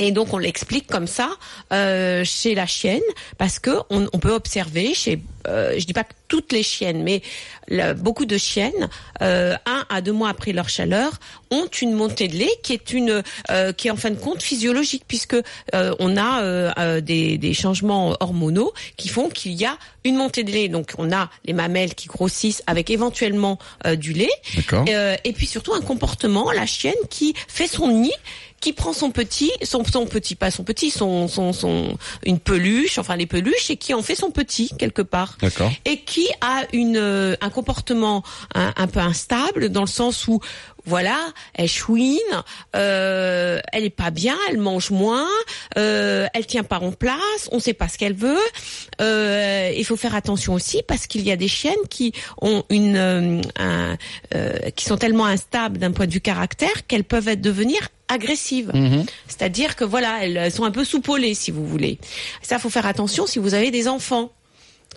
C: Et donc on l'explique comme ça euh, chez la chienne parce que on, on peut observer chez, euh, je dis pas que toutes les chiennes, mais le- beaucoup de chiennes, euh, un à deux mois après leur chaleur, ont une montée de lait qui est une, euh, qui est en fin de compte physiologique, puisque euh, on a euh, euh, des, des changements hormonaux qui font qu'il y a une montée de lait. Donc on a les mamelles qui grossissent avec éventuellement euh, du lait. Euh, et puis surtout un comportement, la chienne qui fait son nid qui prend son petit, son, son petit, pas son petit, son, son, son, une peluche, enfin les peluches, et qui en fait son petit quelque part.
B: D'accord.
C: Et qui a une, euh, un comportement un, un peu instable dans le sens où, voilà, elle chouine, euh, elle est pas bien, elle mange moins, euh, elle tient pas en place, on sait pas ce qu'elle veut. Euh, il faut faire attention aussi parce qu'il y a des chiennes qui ont une, euh, un, euh, qui sont tellement instables d'un point de vue caractère qu'elles peuvent être devenir agressives.
B: Mhm.
C: C'est-à-dire que voilà, elles, sont un peu soupolées, si vous voulez. Ça, faut faire attention si vous avez des enfants.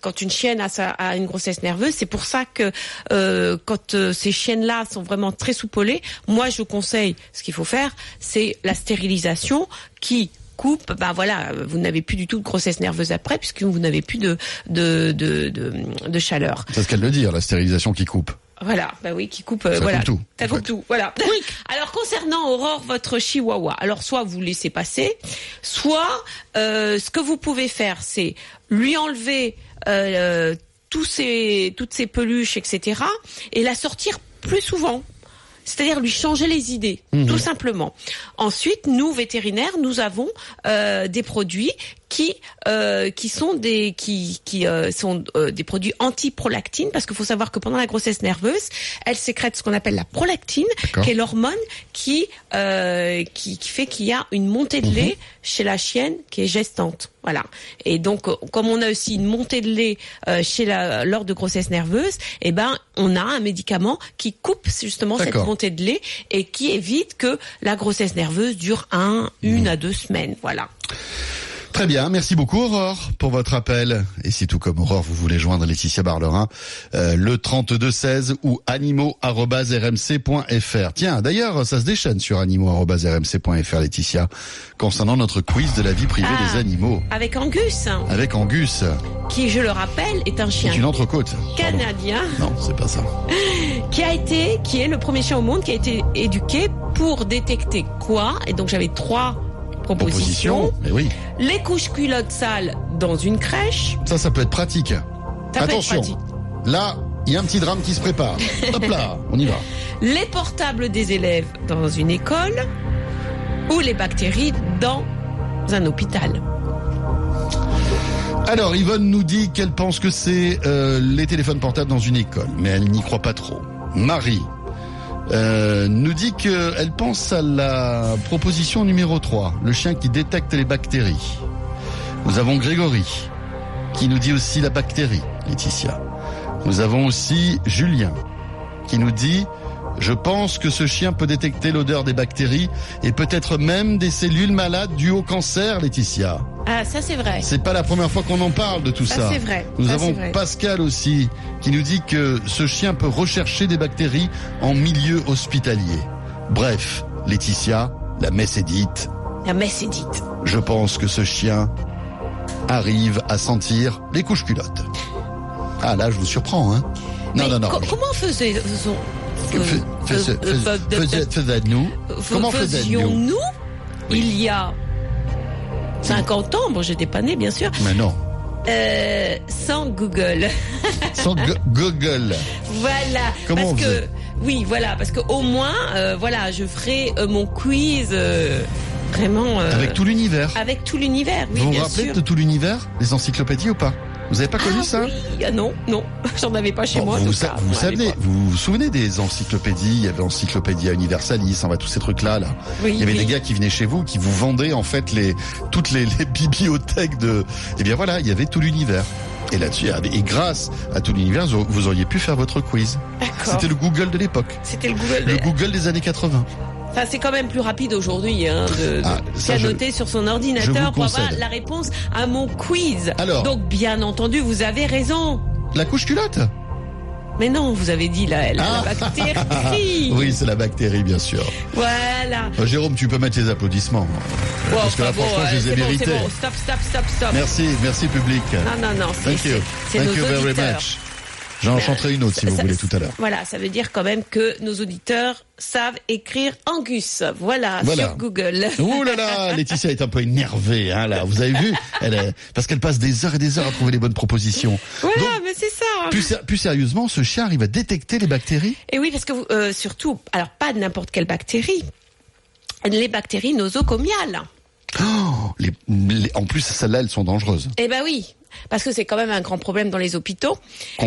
C: Quand une chienne a, sa, a une grossesse nerveuse, c'est pour ça que euh, quand euh, ces chiennes-là sont vraiment très soupolées, moi je conseille, ce qu'il faut faire, c'est la stérilisation qui coupe, ben voilà, vous n'avez plus du tout de grossesse nerveuse après puisque vous n'avez plus de de, de, de, de chaleur.
B: C'est ce qu'elle veut dire, la stérilisation qui coupe.
C: Voilà, bah oui, qui coupe, euh,
B: Ça
C: voilà,
B: coupe tout,
C: ça coupe
B: fait.
C: tout, voilà. [LAUGHS] Alors concernant Aurore, votre chihuahua, alors soit vous laissez passer, soit euh, ce que vous pouvez faire, c'est lui enlever euh, tous ces, toutes ces peluches, etc., et la sortir plus souvent. C'est-à-dire lui changer les idées,
B: Mhm.
C: tout simplement. Ensuite, nous vétérinaires, nous avons euh, des produits qui euh, qui sont des qui qui euh, sont euh, des produits anti-prolactine parce qu'il faut savoir que pendant la grossesse nerveuse, elle sécrète ce qu'on appelle la prolactine, qui est l'hormone qui euh, qui qui fait qu'il y a une montée de lait chez la chienne qui est gestante. Voilà. Et donc, euh, comme on a aussi une montée de lait euh, chez la lors de grossesse nerveuse, eh ben, on a un médicament qui coupe justement cette montée de lait et qui évite que la grossesse nerveuse dure un, une à deux semaines. Voilà.
B: Très bien, merci beaucoup Aurore pour votre appel. Et si tout comme Aurore, vous voulez joindre Laetitia Barlerin, euh, le 3216 ou animaux@rmc.fr. Tiens, d'ailleurs, ça se déchaîne sur animaux@rmc.fr Laetitia concernant notre quiz de la vie privée
C: Ah.
B: des animaux
C: Avec Angus,
B: avec Angus,
C: qui, je le rappelle, est un chien
B: est une entrecôte. Pardon.
C: canadien
B: Non, c'est pas ça. [LAUGHS]
C: qui a été, qui est le premier chien au monde qui a été éduqué pour détecter quoi Et donc j'avais trois
B: Proposition, mais oui.
C: Les couches culottes sales dans une crèche.
B: Ça, ça peut être pratique.
C: Ça peut être
B: Attention,
C: pratique.
B: là, il y a un petit drame qui se prépare. [LAUGHS] Hop là, on y va.
C: Les portables des élèves dans une école. Ou les bactéries dans un hôpital.
B: Alors, Yvonne nous dit qu'elle pense que c'est euh, les téléphones portables dans une école, mais elle n'y croit pas trop. Marie euh, nous dit qu'elle pense à la proposition numéro 3, le chien qui détecte les bactéries. Nous avons Grégory, qui nous dit aussi la bactérie, Laetitia. Nous avons aussi Julien, qui nous dit je pense que ce chien peut détecter l'odeur des bactéries et peut-être même des cellules malades dues au cancer, Laetitia.
C: Ah, ça c'est vrai.
B: C'est pas la première fois qu'on en parle de tout ça.
C: Ça, c'est vrai.
B: Nous
C: Ça,
B: avons
C: vrai.
B: Pascal aussi qui nous dit que ce chien peut rechercher des bactéries en milieu hospitalier. Bref, Laetitia, la messe est dite.
C: La messe est dite.
B: Je pense que ce chien arrive à sentir les couches culottes. Ah là, je vous surprends, hein Non,
C: Mais
B: non, non.
C: co- comment faisait, faisons-
B: Fais- fais- fais- fais- faisait- Faisait-nous Comment
C: faisions-nous il y a 50 ans, bon j'étais pas née bien sûr,
B: Mais non,
C: euh, sans Google. [LAUGHS]
B: sans Go- Google.
C: voilà.
B: Comment
C: parce
B: on
C: que oui, voilà, parce que au moins, euh, voilà, je ferai euh, mon quiz vraiment
B: Avec tout l'univers.
C: avec tout l'univers. Oui,
B: vous vous rappelez
C: sûr.
B: de tout l'univers Les encyclopédies ou pas? Vous avez pas connu
C: ah,
B: ça
C: oui. Ah, non, non, [LAUGHS] j'en avais pas chez
B: Bon,
C: moi.
B: vous,
C: cas,
B: vous savez, vous vous souvenez des encyclopédies? Il y avait Encyclopédia Universalis, on va tous ces trucs-là. Là.
C: Oui,
B: Il y avait
C: oui.
B: des gars qui venaient chez vous, qui vous vendaient en fait les toutes les, les [LAUGHS] bibliothèques de. Eh bien voilà, il y avait tout l'univers. Et là-dessus, et grâce à tout l'univers, vous auriez pu faire votre quiz. C'était le Google de l'époque,
C: C'était le Google.
B: le Google des années 80.
C: Enfin, c'est quand même plus rapide aujourd'hui hein, de, de
B: Ah, ça, je-
C: sur son ordinateur pour avoir la réponse à mon quiz.
B: Alors.
C: Donc, bien entendu, vous avez raison.
B: La couche culotte
C: Mais non, vous avez dit la, la,
B: Ah.
C: la bactérie. [LAUGHS]
B: Oui, c'est la bactérie, bien sûr.
C: Voilà.
B: Euh, Jérôme, tu peux mettre les applaudissements.
C: Bon,
B: Parce que là,
C: bon,
B: franchement, je les ai
C: bon,
B: mérités.
C: bon. Stop, stop, stop, stop.
B: Merci, merci public.
C: Non, non, non, c'est
B: Thank you.
C: c'est- c'est
B: Thank
C: nos
B: you very much. J'en chanterai une autre si vous voulez tout à l'heure.
C: Voilà, ça veut dire quand même que nos auditeurs savent écrire Angus. Voilà,
B: Voilà.
C: sur Google.
B: Ouh là là, [LAUGHS] Laetitia est un peu énervée, hein, là. Vous avez vu Elle est... Parce qu'elle passe des heures et des heures à trouver les bonnes propositions.
C: Voilà,
B: Donc,
C: mais c'est ça.
B: plus, sé- plus sérieusement, ce chien arrive à détecter les bactéries
C: Et oui, parce que vous, euh, surtout, alors pas n'importe quelle bactérie, les bactéries nosocomiales.
B: Oh, les- les- En plus, celles-là, elles sont dangereuses.
C: Eh ben oui, parce que c'est quand même un grand problème dans les hôpitaux.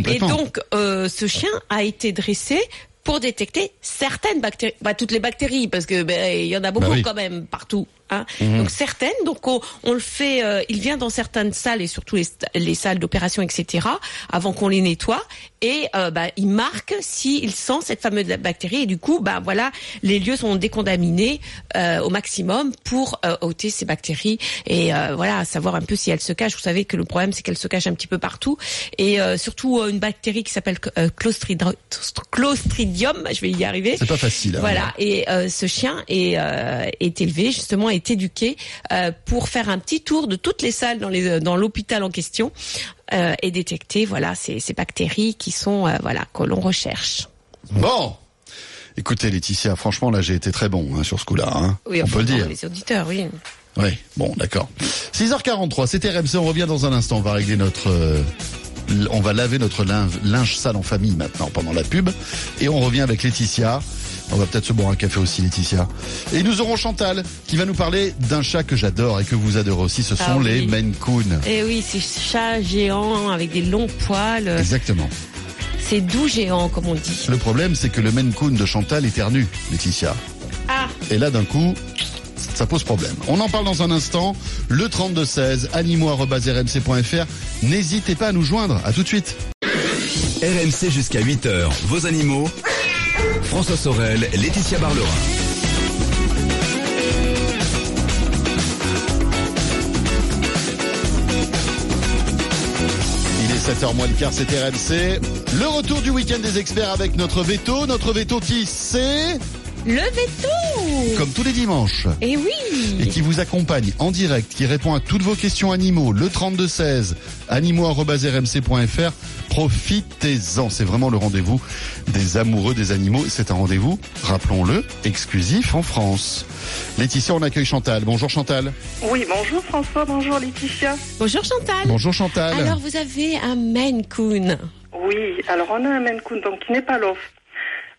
C: Et donc, euh, ce chien a été dressé pour détecter certaines bactéries, pas toutes les bactéries, parce que ben, il y en a beaucoup
B: Bah oui.
C: Quand même partout. Hein. Donc certaines, donc on, on le fait, euh, il vient dans certaines salles et surtout les, salles d'opération, etc. Avant qu'on les nettoie et euh, bah, il marque s'il sent cette fameuse bactérie et du coup, bah voilà, les lieux sont décontaminés euh, au maximum pour ôter ces bactéries et voilà, savoir un peu si elles se cachent. Vous savez que le problème c'est qu'elles se cachent un petit peu partout et surtout une bactérie qui s'appelle Clostridium, je vais y arriver.
B: C'est pas facile. hein.
C: Voilà, et ce chien est, est élevé, justement, est éduqué euh, pour faire un petit tour de toutes les salles dans les dans l'hôpital en question euh, et détecter voilà ces, ces bactéries qui sont euh, voilà que l'on recherche.
B: Bon Écoutez, Laetitia, franchement, là, j'ai été très bon hein, sur ce coup-là. Hein.
C: Oui,
B: On peut le dire.
C: Les auditeurs, oui.
B: Oui, bon, d'accord. 6h43, c'était RMC, on revient dans un instant, on va régler notre... euh, on va laver notre linge, linge sale en famille maintenant pendant la pub. Et on revient avec Laetitia. On va peut-être se boire un café aussi, Laetitia. Et nous aurons Chantal, qui va nous parler d'un chat que j'adore et que vous adorez aussi. Ce
C: Ah
B: sont
C: oui.
B: les Maine Coon.
C: Et oui, ces chats géants avec des longs poils,
B: Exactement.
C: c'est doux géants comme on dit.
B: Le problème, c'est que le Maine Coon de Chantal éternue, Laetitia.
C: Ah,
B: Et là, d'un coup, ça pose problème. On en parle dans un instant. Le 3216, animaux.rmc.fr. N'hésitez pas à nous joindre. À tout de suite.
A: RMC jusqu'à 8h, vos animaux. François Sorel, Laetitia Barlerin.
B: Il est 7h moins le quart, c'est RMC. Le retour du week-end des experts avec notre veto. Notre veto qui c'est,
C: le veto
B: comme tous les dimanches,
C: Et
B: et
C: oui
B: qui vous accompagne en direct, qui répond à toutes vos questions animaux, le 3216, animaux.rmc.fr. Profitez-en, c'est vraiment le rendez-vous des amoureux des animaux. C'est un rendez-vous, rappelons-le, exclusif en France. Laetitia, on accueille Chantal. Bonjour Chantal.
G: Oui, bonjour François, bonjour Laetitia.
C: Bonjour Chantal
B: Bonjour Chantal.
C: Alors vous avez un Maine Coon.
G: Oui, alors on a un Maine Coon, donc qui n'est pas l'off,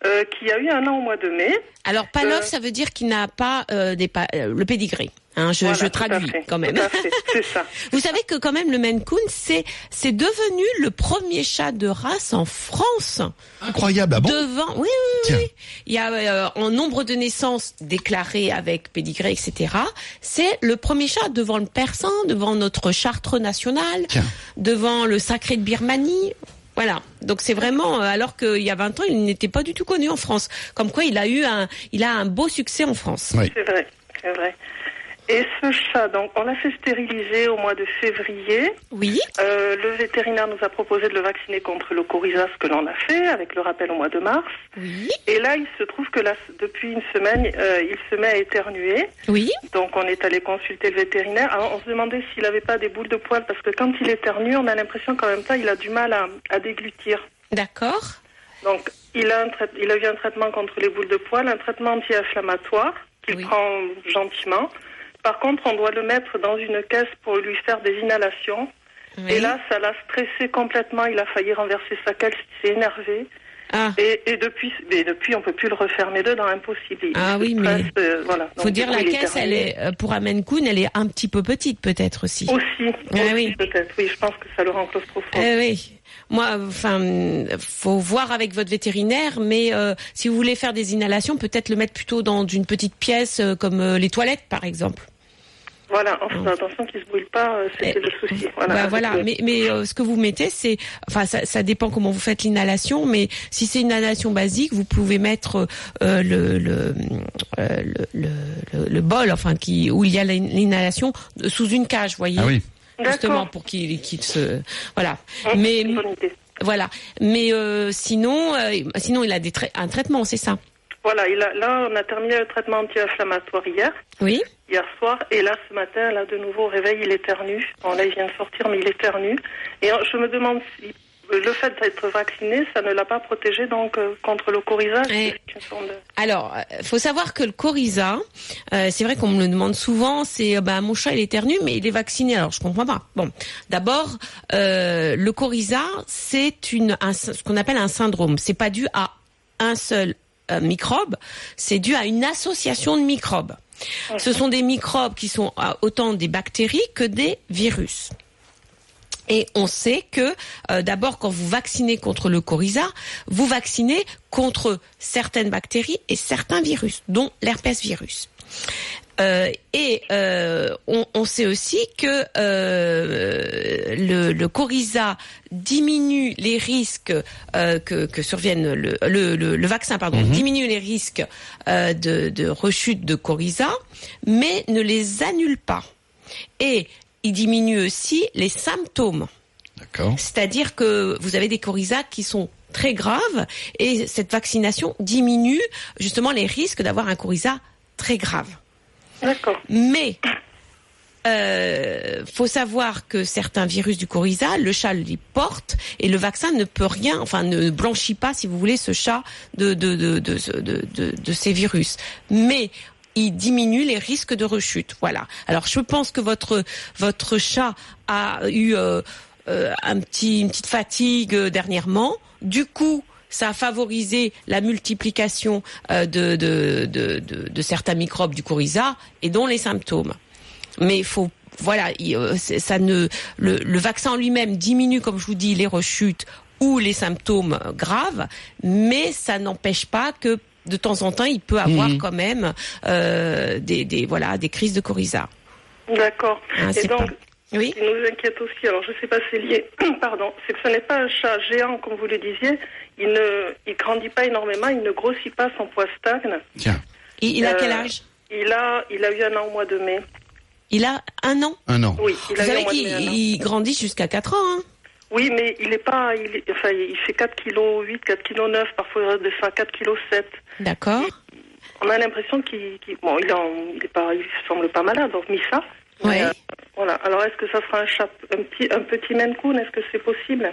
G: euh, qui a eu un an au mois de mai.
C: Alors Palov,
G: Euh,
C: ça veut dire qu'il n'a pas euh, des pa- euh, le pédigré. Hein, je,
G: Voilà,
C: je
G: tout à
C: traduis
G: fait,
C: quand même.
G: tout à fait, c'est ça. [LAUGHS]
C: Vous savez que quand même le Maine Coon, c'est c'est devenu le premier chat de race en France.
B: Incroyable, ah bon?
C: Devant, oui, oui,
B: Tiens.
C: oui. Il y a euh, en nombre de naissances déclarées avec pédigré, etc. C'est le premier chat devant le persan, devant notre chartre national,
B: Tiens.
C: devant le sacré de Birmanie. Voilà. Donc c'est vraiment, euh, alors qu'il y a 20 ans, il n'était pas du tout connu en France. Comme quoi, il a eu un, il a un beau succès en France.
B: Oui.
G: C'est vrai, c'est vrai. Et ce chat, donc, on l'a fait stériliser au mois de février.
C: Oui.
G: Euh, le vétérinaire nous a proposé de le vacciner contre le coryzas que l'on a fait, avec le rappel au mois de mars.
C: Oui.
G: Et là, il se trouve que là, depuis une semaine, euh, il se met à éternuer.
C: Oui.
G: Donc on est allé consulter le vétérinaire. Alors, on se demandait s'il n'avait pas des boules de poils parce que quand il éternue, on a l'impression qu'en même temps il a du mal à, à déglutir.
C: D'accord.
G: Donc il a, un il a eu un traitement contre les boules de poils, un traitement anti-inflammatoire qu'il
C: Oui.
G: prend gentiment. Par contre, on doit le mettre dans une caisse pour lui faire des inhalations.
C: Oui.
G: Et là, ça l'a stressé complètement. Il a failli renverser sa caisse. Il s'est énervé.
C: Ah.
G: Et, et depuis, et depuis, on peut plus le refermer dedans, impossible. Il
C: Ah oui, mais
G: euh, voilà.
C: Faut
G: Donc,
C: dire la caisse, elle est euh, pour Maine Coon, elle est un petit peu petite peut-être aussi.
G: Aussi,
C: Ah
G: aussi,
C: oui.
G: peut-être. Oui, je pense que ça le rend claustrophobe.
C: Eh oui. Moi, enfin, faut voir avec votre vétérinaire, mais euh, si vous voulez faire des inhalations, peut-être le mettre plutôt dans une petite pièce euh, comme euh, les toilettes, par exemple.
G: Voilà, en faisant attention qu'il se brûle pas, c'était
C: Eh,
G: le souci. Voilà,
C: Bah,
G: avec
C: voilà.
G: le-
C: Mais, mais euh, ce que vous mettez, c'est, enfin, ça, ça dépend comment vous faites l'inhalation, mais si c'est une inhalation basique, vous pouvez mettre euh, le, le, euh, le, le, le- le bol, enfin, qui où il y a l'in- l'inhalation sous une cage, vous voyez.
B: Ah oui.
C: Justement pour qu'il qu'il se, voilà. Mais. Voilà. Mais euh, sinon, euh, sinon il a des trai- un traitement, c'est ça?
G: Voilà, il a, là, on a terminé le traitement anti-inflammatoire hier,
C: Oui.
G: hier soir, et là, ce matin, là, de nouveau, au réveil, il éternue. Bon, là, il vient de sortir, mais il éternue. Et euh, je me demande si, le fait d'être vacciné, ça ne l'a pas protégé donc euh, contre le coryza. Forme de-
C: Alors, euh, faut savoir que le coryza, euh, c'est vrai qu'on me le demande souvent, c'est bah, mon chat il est éternue, mais il est vacciné. Alors je comprends pas. Bon, d'abord, euh, le coryza, c'est une un- ce qu'on appelle un syndrome. C'est pas dû à un seul microbe, c'est dû à une association de microbes. Ce sont des microbes qui sont autant des bactéries que des virus. Et on sait que euh, d'abord, quand vous vaccinez contre le coryza, vous vaccinez contre certaines bactéries et certains virus, dont l'herpès virus. Euh, et euh, on, on sait aussi que euh, le, le coryza diminue les risques que, que surviennent le, le, le, le vaccin pardon diminue les risques de, de rechute de coryza, mais ne les annule pas. Et il diminue aussi les symptômes.
B: D'accord.
C: C'est-à-dire que vous avez des coryzas qui sont très graves et cette vaccination diminue justement les risques d'avoir un coryza très grave.
G: D'accord.
C: Mais euh, faut savoir que certains virus du coryza, le chat les porte et le vaccin ne peut rien, enfin ne blanchit pas, si vous voulez, ce chat de de de de, de, de- de ces virus. Mais il diminue les risques de rechute. Voilà. Alors je pense que votre votre chat a eu euh, euh, un petit une petite fatigue euh, dernièrement. Du coup, ça a favorisé la multiplication de, de, de, certains microbes du coryza et dont les symptômes. Mais il faut voilà, ça ne le, le vaccin en lui-même diminue, comme je vous dis, les rechutes ou les symptômes graves, mais ça n'empêche pas que de temps en temps, il peut avoir quand même euh, des, des voilà des crises de coryza.
G: D'accord.
C: Hein,
G: Et
C: c'est
G: donc,
C: pas- Oui.
G: ce qui nous inquiète aussi, alors je ne sais pas si c'est lié, [CLEARS THROAT] pardon, c'est que ce n'est pas un chat géant, comme vous le disiez. Il ne il grandit pas énormément, il ne grossit pas, son poids stagne.
B: Tiens,
C: Il, il a
G: Euh,
C: quel âge?
G: Il a, il a eu un an au mois de mai.
C: Il a un an?
B: un an.
G: Oui, il
C: Vous
G: a eu
C: savez
G: un mois de
C: qu'il grandit jusqu'à 4 ans. Hein
G: Oui, mais il est pas, il est- enfin, il fait 4 kg 8, 4 kg 9, parfois il descend à 4 kg 7.
C: D'accord.
G: On a l'impression qu'il, qu'il- bon, il, en, il est pas, il semble pas malade, donc mis ça.
C: Oui.
G: Euh, voilà. Alors, est-ce que ça sera un chat, un petit, un petit Est-ce que c'est possible?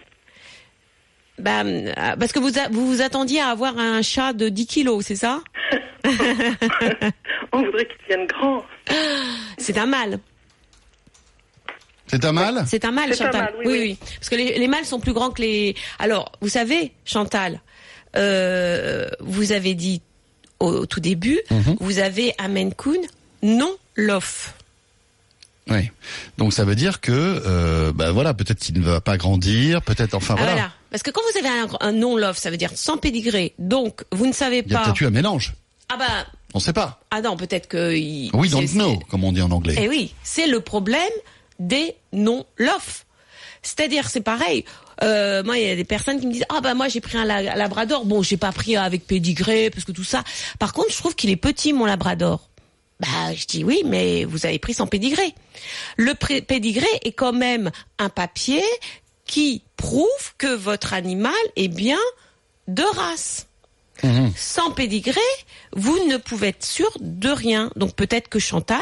C: Bah, euh, parce que vous, a- vous vous attendiez à avoir un chat de 10 kilos, c'est ça? [LAUGHS]
G: On voudrait qu'il devienne grand. [GASPS]
C: C'est un mâle.
B: C'est un mal
C: C'est un mâle,
G: C'est un
C: Chantal.
G: mâle, oui,
C: oui,
G: oui.
C: Parce que les, les mâles sont plus grands que les. Alors, vous savez, Chantal, euh, vous avez dit au, au tout début,
B: Mhm.
C: vous avez un Maine Coon non lof.
B: Oui. Donc ça veut dire que, euh, bah voilà, peut-être qu'il ne va pas grandir, peut-être, enfin
C: Ah,
B: voilà.
C: voilà. Parce que quand vous avez un, un non lof, ça veut dire sans pédigré. Donc, vous ne savez
B: Il y a
C: pas.
B: peut-être eu un mélange.
C: Ah bah,
B: On ne sait pas.
C: ah non, peut-être que. il-
B: Oui, don't know, comme on dit en anglais.
C: Eh oui, c'est le problème des non-lof. C'est-à-dire, c'est pareil. Euh, moi, il y a des personnes qui me disent ah bah moi j'ai pris un la- labrador. Bon, j'ai pas pris avec pédigré parce que tout ça. Par contre, je trouve qu'il est petit mon labrador. Bah, je dis oui, mais vous avez pris sans pédigré. Le pédigré est quand même un papier qui prouve que votre animal est bien de race.
B: Mhm.
C: Sans pédigré, vous ne pouvez être sûr de rien. Donc peut-être que Chantal,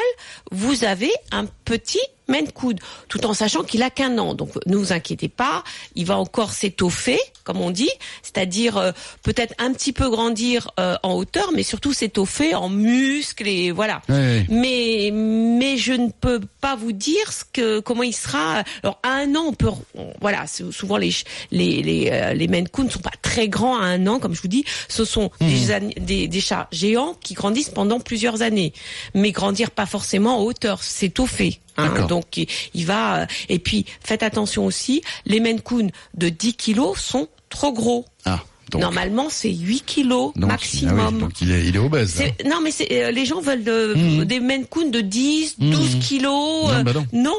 C: vous avez un petit Maine Coon, tout en sachant qu'il a qu'un an. Donc ne vous inquiétez pas, il va encore s'étoffer, comme on dit, c'est-à-dire euh, peut-être un petit peu grandir euh, en hauteur, mais surtout s'étoffer en muscles et voilà.
B: Oui, oui.
C: Mais mais je ne peux pas vous dire ce que comment il sera. Alors à un an, on peut on- voilà. Souvent les les les euh, les Maine ne sont pas très grands à un an, comme je vous dis. Ce sont des, ani- des des chats géants qui grandissent pendant plusieurs années, mais grandir pas forcément en hauteur, s'étoffer. Hein, donc il, il va euh, et puis faites attention aussi, les Maine Coon de 10 kilos sont trop gros.
B: Ah, donc,
C: Normalement, c'est 8 kilos
B: donc,
C: maximum.
B: ah oui, donc il est, il est obèse. là.
C: C'est- Non, mais c'est, euh, les gens veulent de,
B: Mhm.
C: des Maine Coon de 10, 12
B: Mhm.
C: kilos.
B: Non,
C: euh,
B: bah non.
C: non,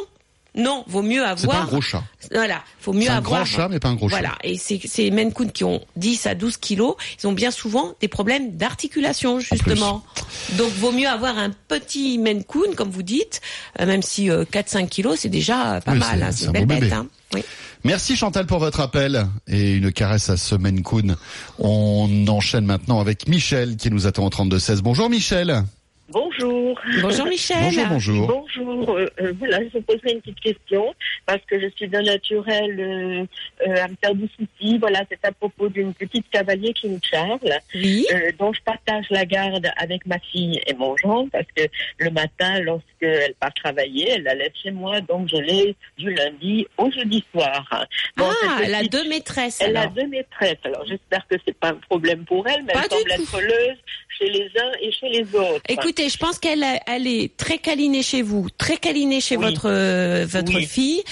C: non, vaut mieux
B: C'est pas
C: avoir.
B: un gros chat.
C: Voilà, faut mieux
B: un
C: avoir.
B: grand chat, mais pas un gros chat.
C: Voilà, et c'est ces Maine Coon qui ont 10 à 12 kilos, ils ont bien souvent des problèmes d'articulation, justement. Donc, vaut mieux avoir un petit Maine Coon, comme vous dites, euh, même si 4-5 kilos, c'est déjà pas
B: Oui,
C: mal.
B: c'est-
C: hein,
B: c'est un
C: une belle bête.
B: bébé.
C: Hein. Oui.
B: Merci Chantal pour votre appel et une caresse à ce Maine Coon. On enchaîne maintenant avec Michel qui nous attend au 32 16. Bonjour Michel.
H: Bonjour. bonjour.
C: Michel.
B: Bonjour, bonjour.
H: Bonjour. Euh, euh, voilà, je vous poserai une petite question parce que je suis d'un naturel euh, euh, à me faire du souci. Voilà, c'est à propos d'une petite cavalier qui me Charles,
C: Oui.
H: euh, dont je partage la garde avec ma fille et mon gendre parce que le matin, lorsqu'elle part travailler, elle la laisse chez moi, donc je l'ai du lundi au jeudi soir. Bon,
C: ah, elle a deux maîtresses.
H: Elle a
C: alors.
H: deux maîtresses. Alors j'espère que c'est pas un problème pour elle, mais
C: Pas
H: elle semble être leuse chez les uns et chez les autres.
C: Écoutez, je pense qu'elle a- elle est très câlinée chez vous, très câlinée chez
H: Oui.
C: votre euh, votre
H: Oui.
C: fille.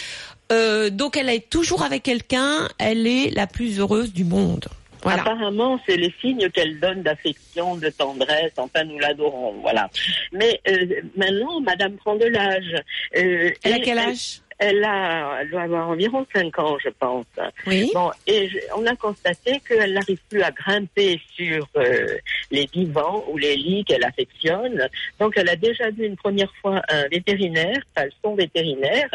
C: Euh, donc elle est toujours avec quelqu'un. Elle est la plus heureuse du monde. Voilà.
H: Apparemment, c'est les signes qu'elle donne d'affection, de tendresse. Enfin, nous l'adorons, voilà. Mais euh, maintenant, Madame prend de l'âge. Euh,
C: Elle a quel âge?
H: Elle, a, elle doit avoir environ 5 ans, je pense.
C: Oui.
H: Bon, et je- on a constaté qu'elle n'arrive plus à grimper sur euh, les divans ou les lits qu'elle affectionne. Donc, elle a déjà vu une première fois un vétérinaire, enfin, son vétérinaire,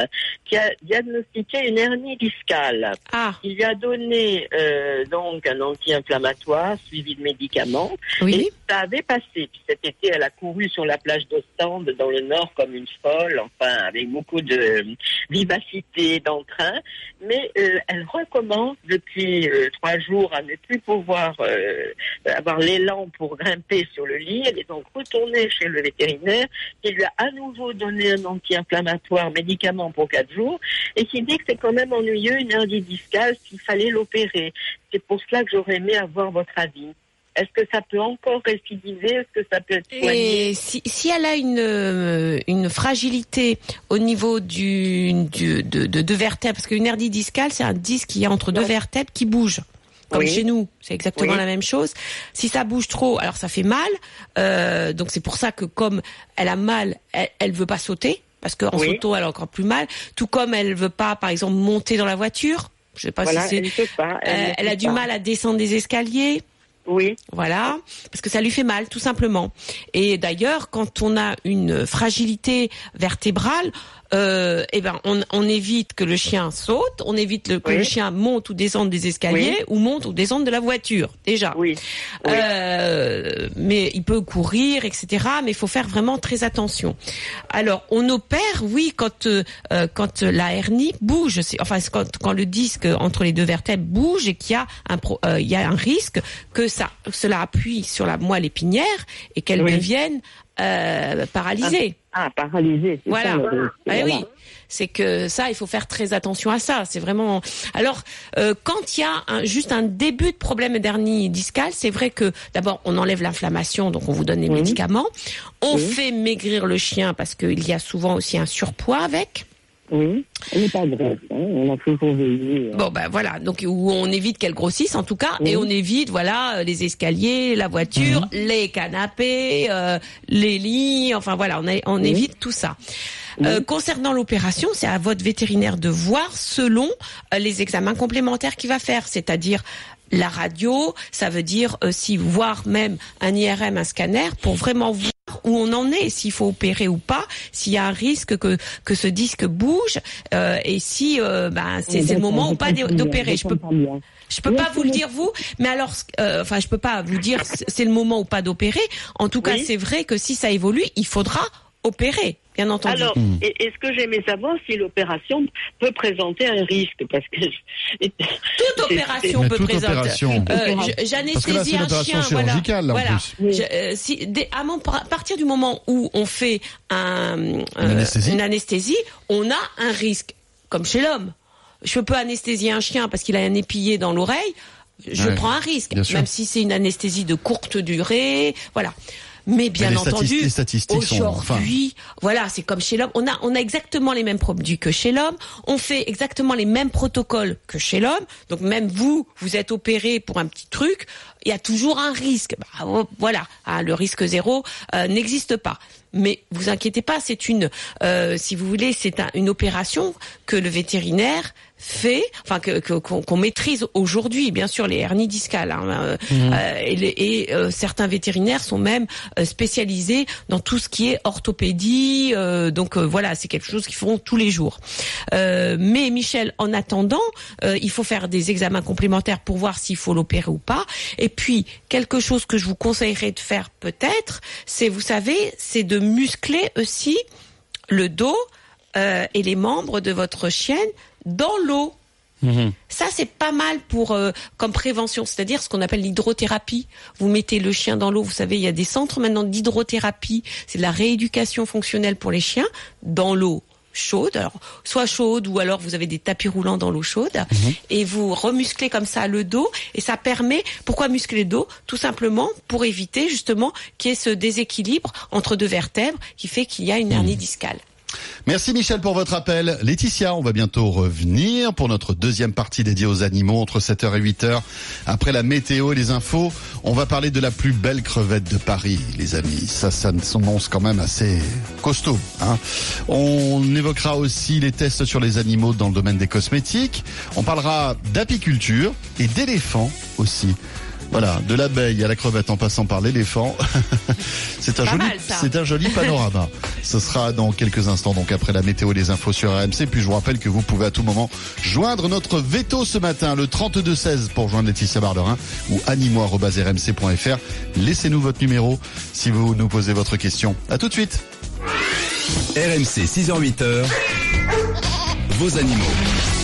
H: qui a diagnostiqué une hernie discale.
C: Ah,
H: Il lui a donné euh, donc un anti-inflammatoire suivi de médicaments.
C: oui.
H: Et ça avait passé. Puis cet été, elle a couru sur la plage d'Ostende dans le nord comme une folle, enfin avec beaucoup de vivacité, d'entrain. Mais euh, elle recommence depuis euh, trois jours à ne plus pouvoir euh, avoir l'élan pour grimper sur le lit. Elle est donc retournée chez le vétérinaire qui lui a à nouveau donné un anti-inflammatoire médicament pour quatre jours et qui dit que c'est quand même ennuyeux une hernie discale qu'il fallait l'opérer. C'est pour cela que j'aurais aimé avoir votre avis. Est-ce que ça peut encore récidiver? Est-ce que ça peut être soigné?
C: Et si, si elle a une, euh, une fragilité au niveau du, du de, de deux vertèbres, parce qu'une hernie discale, c'est un disque qui est entre deux vertèbres qui bouge. Comme
H: Oui.
C: chez nous, c'est exactement
H: Oui.
C: la même chose. Si ça bouge trop, alors ça fait mal. Euh, donc c'est pour ça que comme elle a mal, elle, elle veut pas sauter parce qu'en
H: Oui.
C: sautant elle a encore plus mal. Tout comme elle veut pas, par exemple, monter dans la voiture. Je sais pas
H: Voilà,
C: si c'est.
H: elle.
C: Euh, elle a du
H: pas.
C: mal à descendre des escaliers.
H: Oui,
C: Voilà, parce que ça lui fait mal, tout simplement. Et d'ailleurs, quand on a une fragilité vertébrale, euh, eh ben, on, on évite que le chien saute, on évite le- que
H: Oui.
C: le chien monte ou descende des escaliers, ou monte ou descende de la voiture, déjà.
H: oui.
C: Euh, mais il peut courir, etc. Mais il faut faire vraiment très attention. Alors, on opère, oui, quand euh, quand la hernie bouge, enfin quand, quand le disque entre les deux vertèbres bouge et qu'il y a un pro- il y a un risque que ça cela appuie sur la moelle épinière et qu'elle
H: Oui.
C: devienne euh, paralysée.
H: Ah, paralysé. c'est
C: Voilà.
H: ça,
C: Ah
H: voilà.
C: oui. C'est que ça, il faut faire très attention à ça. C'est vraiment. Alors, euh, quand il y a un- juste un début de problème d'hernie discale, c'est vrai que d'abord on enlève l'inflammation, donc on vous donne
H: Oui.
C: médicaments. On fait maigrir le chien parce qu'il y a souvent aussi un surpoids avec.
H: Oui, elle n'est pas grosse. Hein. On a toujours veillé.
C: Bon ben voilà, donc où on évite qu'elle grossisse en tout cas,
H: Oui.
C: et on évite voilà euh, les escaliers, la voiture, les canapés, euh, les lits, enfin voilà, on, a- on
H: Oui.
C: évite tout ça. Euh, concernant l'opération, c'est à votre vétérinaire de voir selon euh, les examens complémentaires qu'il va faire, c'est-à-dire la radio, ça veut dire euh, si voir même un IRM, un scanner, pour vraiment voir où on en est, s'il faut opérer ou pas, s'il y a un risque que que ce disque bouge, euh, et si euh, ben, c'est le moment ou pas d'opérer. Je peux je peux pas vous le dire vous, mais alors, euh, enfin, je peux pas vous dire c'est le moment ou pas d'opérer. En tout cas,
H: Oui.
C: c'est vrai que si ça évolue, il faudra opérer, bien entendu.
H: Alors, et- est-ce que j'aimais savoir si l'opération peut présenter un risque Parce que je- [LAUGHS]
C: toute opération peut
B: toute
C: présenter.
B: opération.
C: Euh, J'anesthésie
B: une
C: un
B: opération
C: chien, voilà.
B: chirurgicale, là, en
C: voilà.
B: plus.
C: Je- euh, si, dès- à, mon- à partir du moment où on fait un, euh,
B: anesthésie.
C: une anesthésie, on a un risque, comme chez l'homme. Je peux anesthésier un chien parce qu'il a un épillé dans l'oreille. Je
B: Ouais,
C: prends un risque, même si c'est une anesthésie de courte durée, voilà. Mais bien
B: les
C: entendu,
B: statistiques- les statistiques sont-
C: aujourd'hui, voilà, c'est comme chez l'homme. On a, on a exactement les mêmes produits que chez l'homme. On fait exactement les mêmes protocoles que chez l'homme. Donc même vous, vous êtes opéré pour un petit truc, il y a toujours un risque. Bah, oh, voilà, hein, le risque zéro euh, n'existe pas. Mais vous inquiétez pas, c'est une, euh, si vous voulez, c'est un- une opération que le vétérinaire fait, enfin que que- qu'on maîtrise aujourd'hui, bien sûr les hernies discales, hein, euh,
I: Mhm.
C: euh, et, les- et, euh, certains vétérinaires sont même euh, spécialisés dans tout ce qui est orthopédie, euh, donc euh, voilà, c'est quelque chose qu'ils font tous les jours. Euh, mais Michel, en attendant, euh, il faut faire des examens complémentaires pour voir s'il faut l'opérer ou pas. Et puis quelque chose que je vous conseillerais de faire peut-être, c'est vous savez, c'est de muscler aussi le dos euh, et les membres de votre chienne dans l'eau. Ça, c'est pas mal pour euh, comme prévention, c'est-à-dire ce qu'on appelle l'hydrothérapie. Vous mettez le chien dans l'eau. Vous savez, il y a des centres maintenant d'hydrothérapie. C'est de la rééducation fonctionnelle pour les chiens dans l'eau chaude, alors soit chaude ou alors vous avez des tapis roulants dans l'eau chaude et vous remusclez comme ça le dos et ça permet pourquoi muscler le dos? Tout simplement pour éviter justement qu'il y ait ce déséquilibre entre deux vertèbres qui fait qu'il y a une hernie discale.
B: Merci Michel pour votre appel. Laetitia, on va bientôt revenir pour notre deuxième partie dédiée aux animaux entre 7h et 8h. Après la météo et les infos, on va parler de la plus belle crevette de Paris, les amis. Ça, ça s'annonce quand même assez costaud. Hein on évoquera aussi les tests sur les animaux dans le domaine des cosmétiques. On parlera d'apiculture et d'éléphants aussi. Voilà, de l'abeille à la crevette en passant par l'éléphant. [LAUGHS] c'est un joli, c'est un joli panorama. [LAUGHS] Ce sera dans quelques instants, donc après la météo et les infos sur RMC. Puis je vous rappelle que vous pouvez à tout moment joindre notre veto ce matin, le 3216 pour joindre Laetitia Barlerin ou animo.rmc.fr. Laissez-nous votre numéro si vous nous posez votre question. À tout de suite.
A: RMC 6h-8h, vos animaux.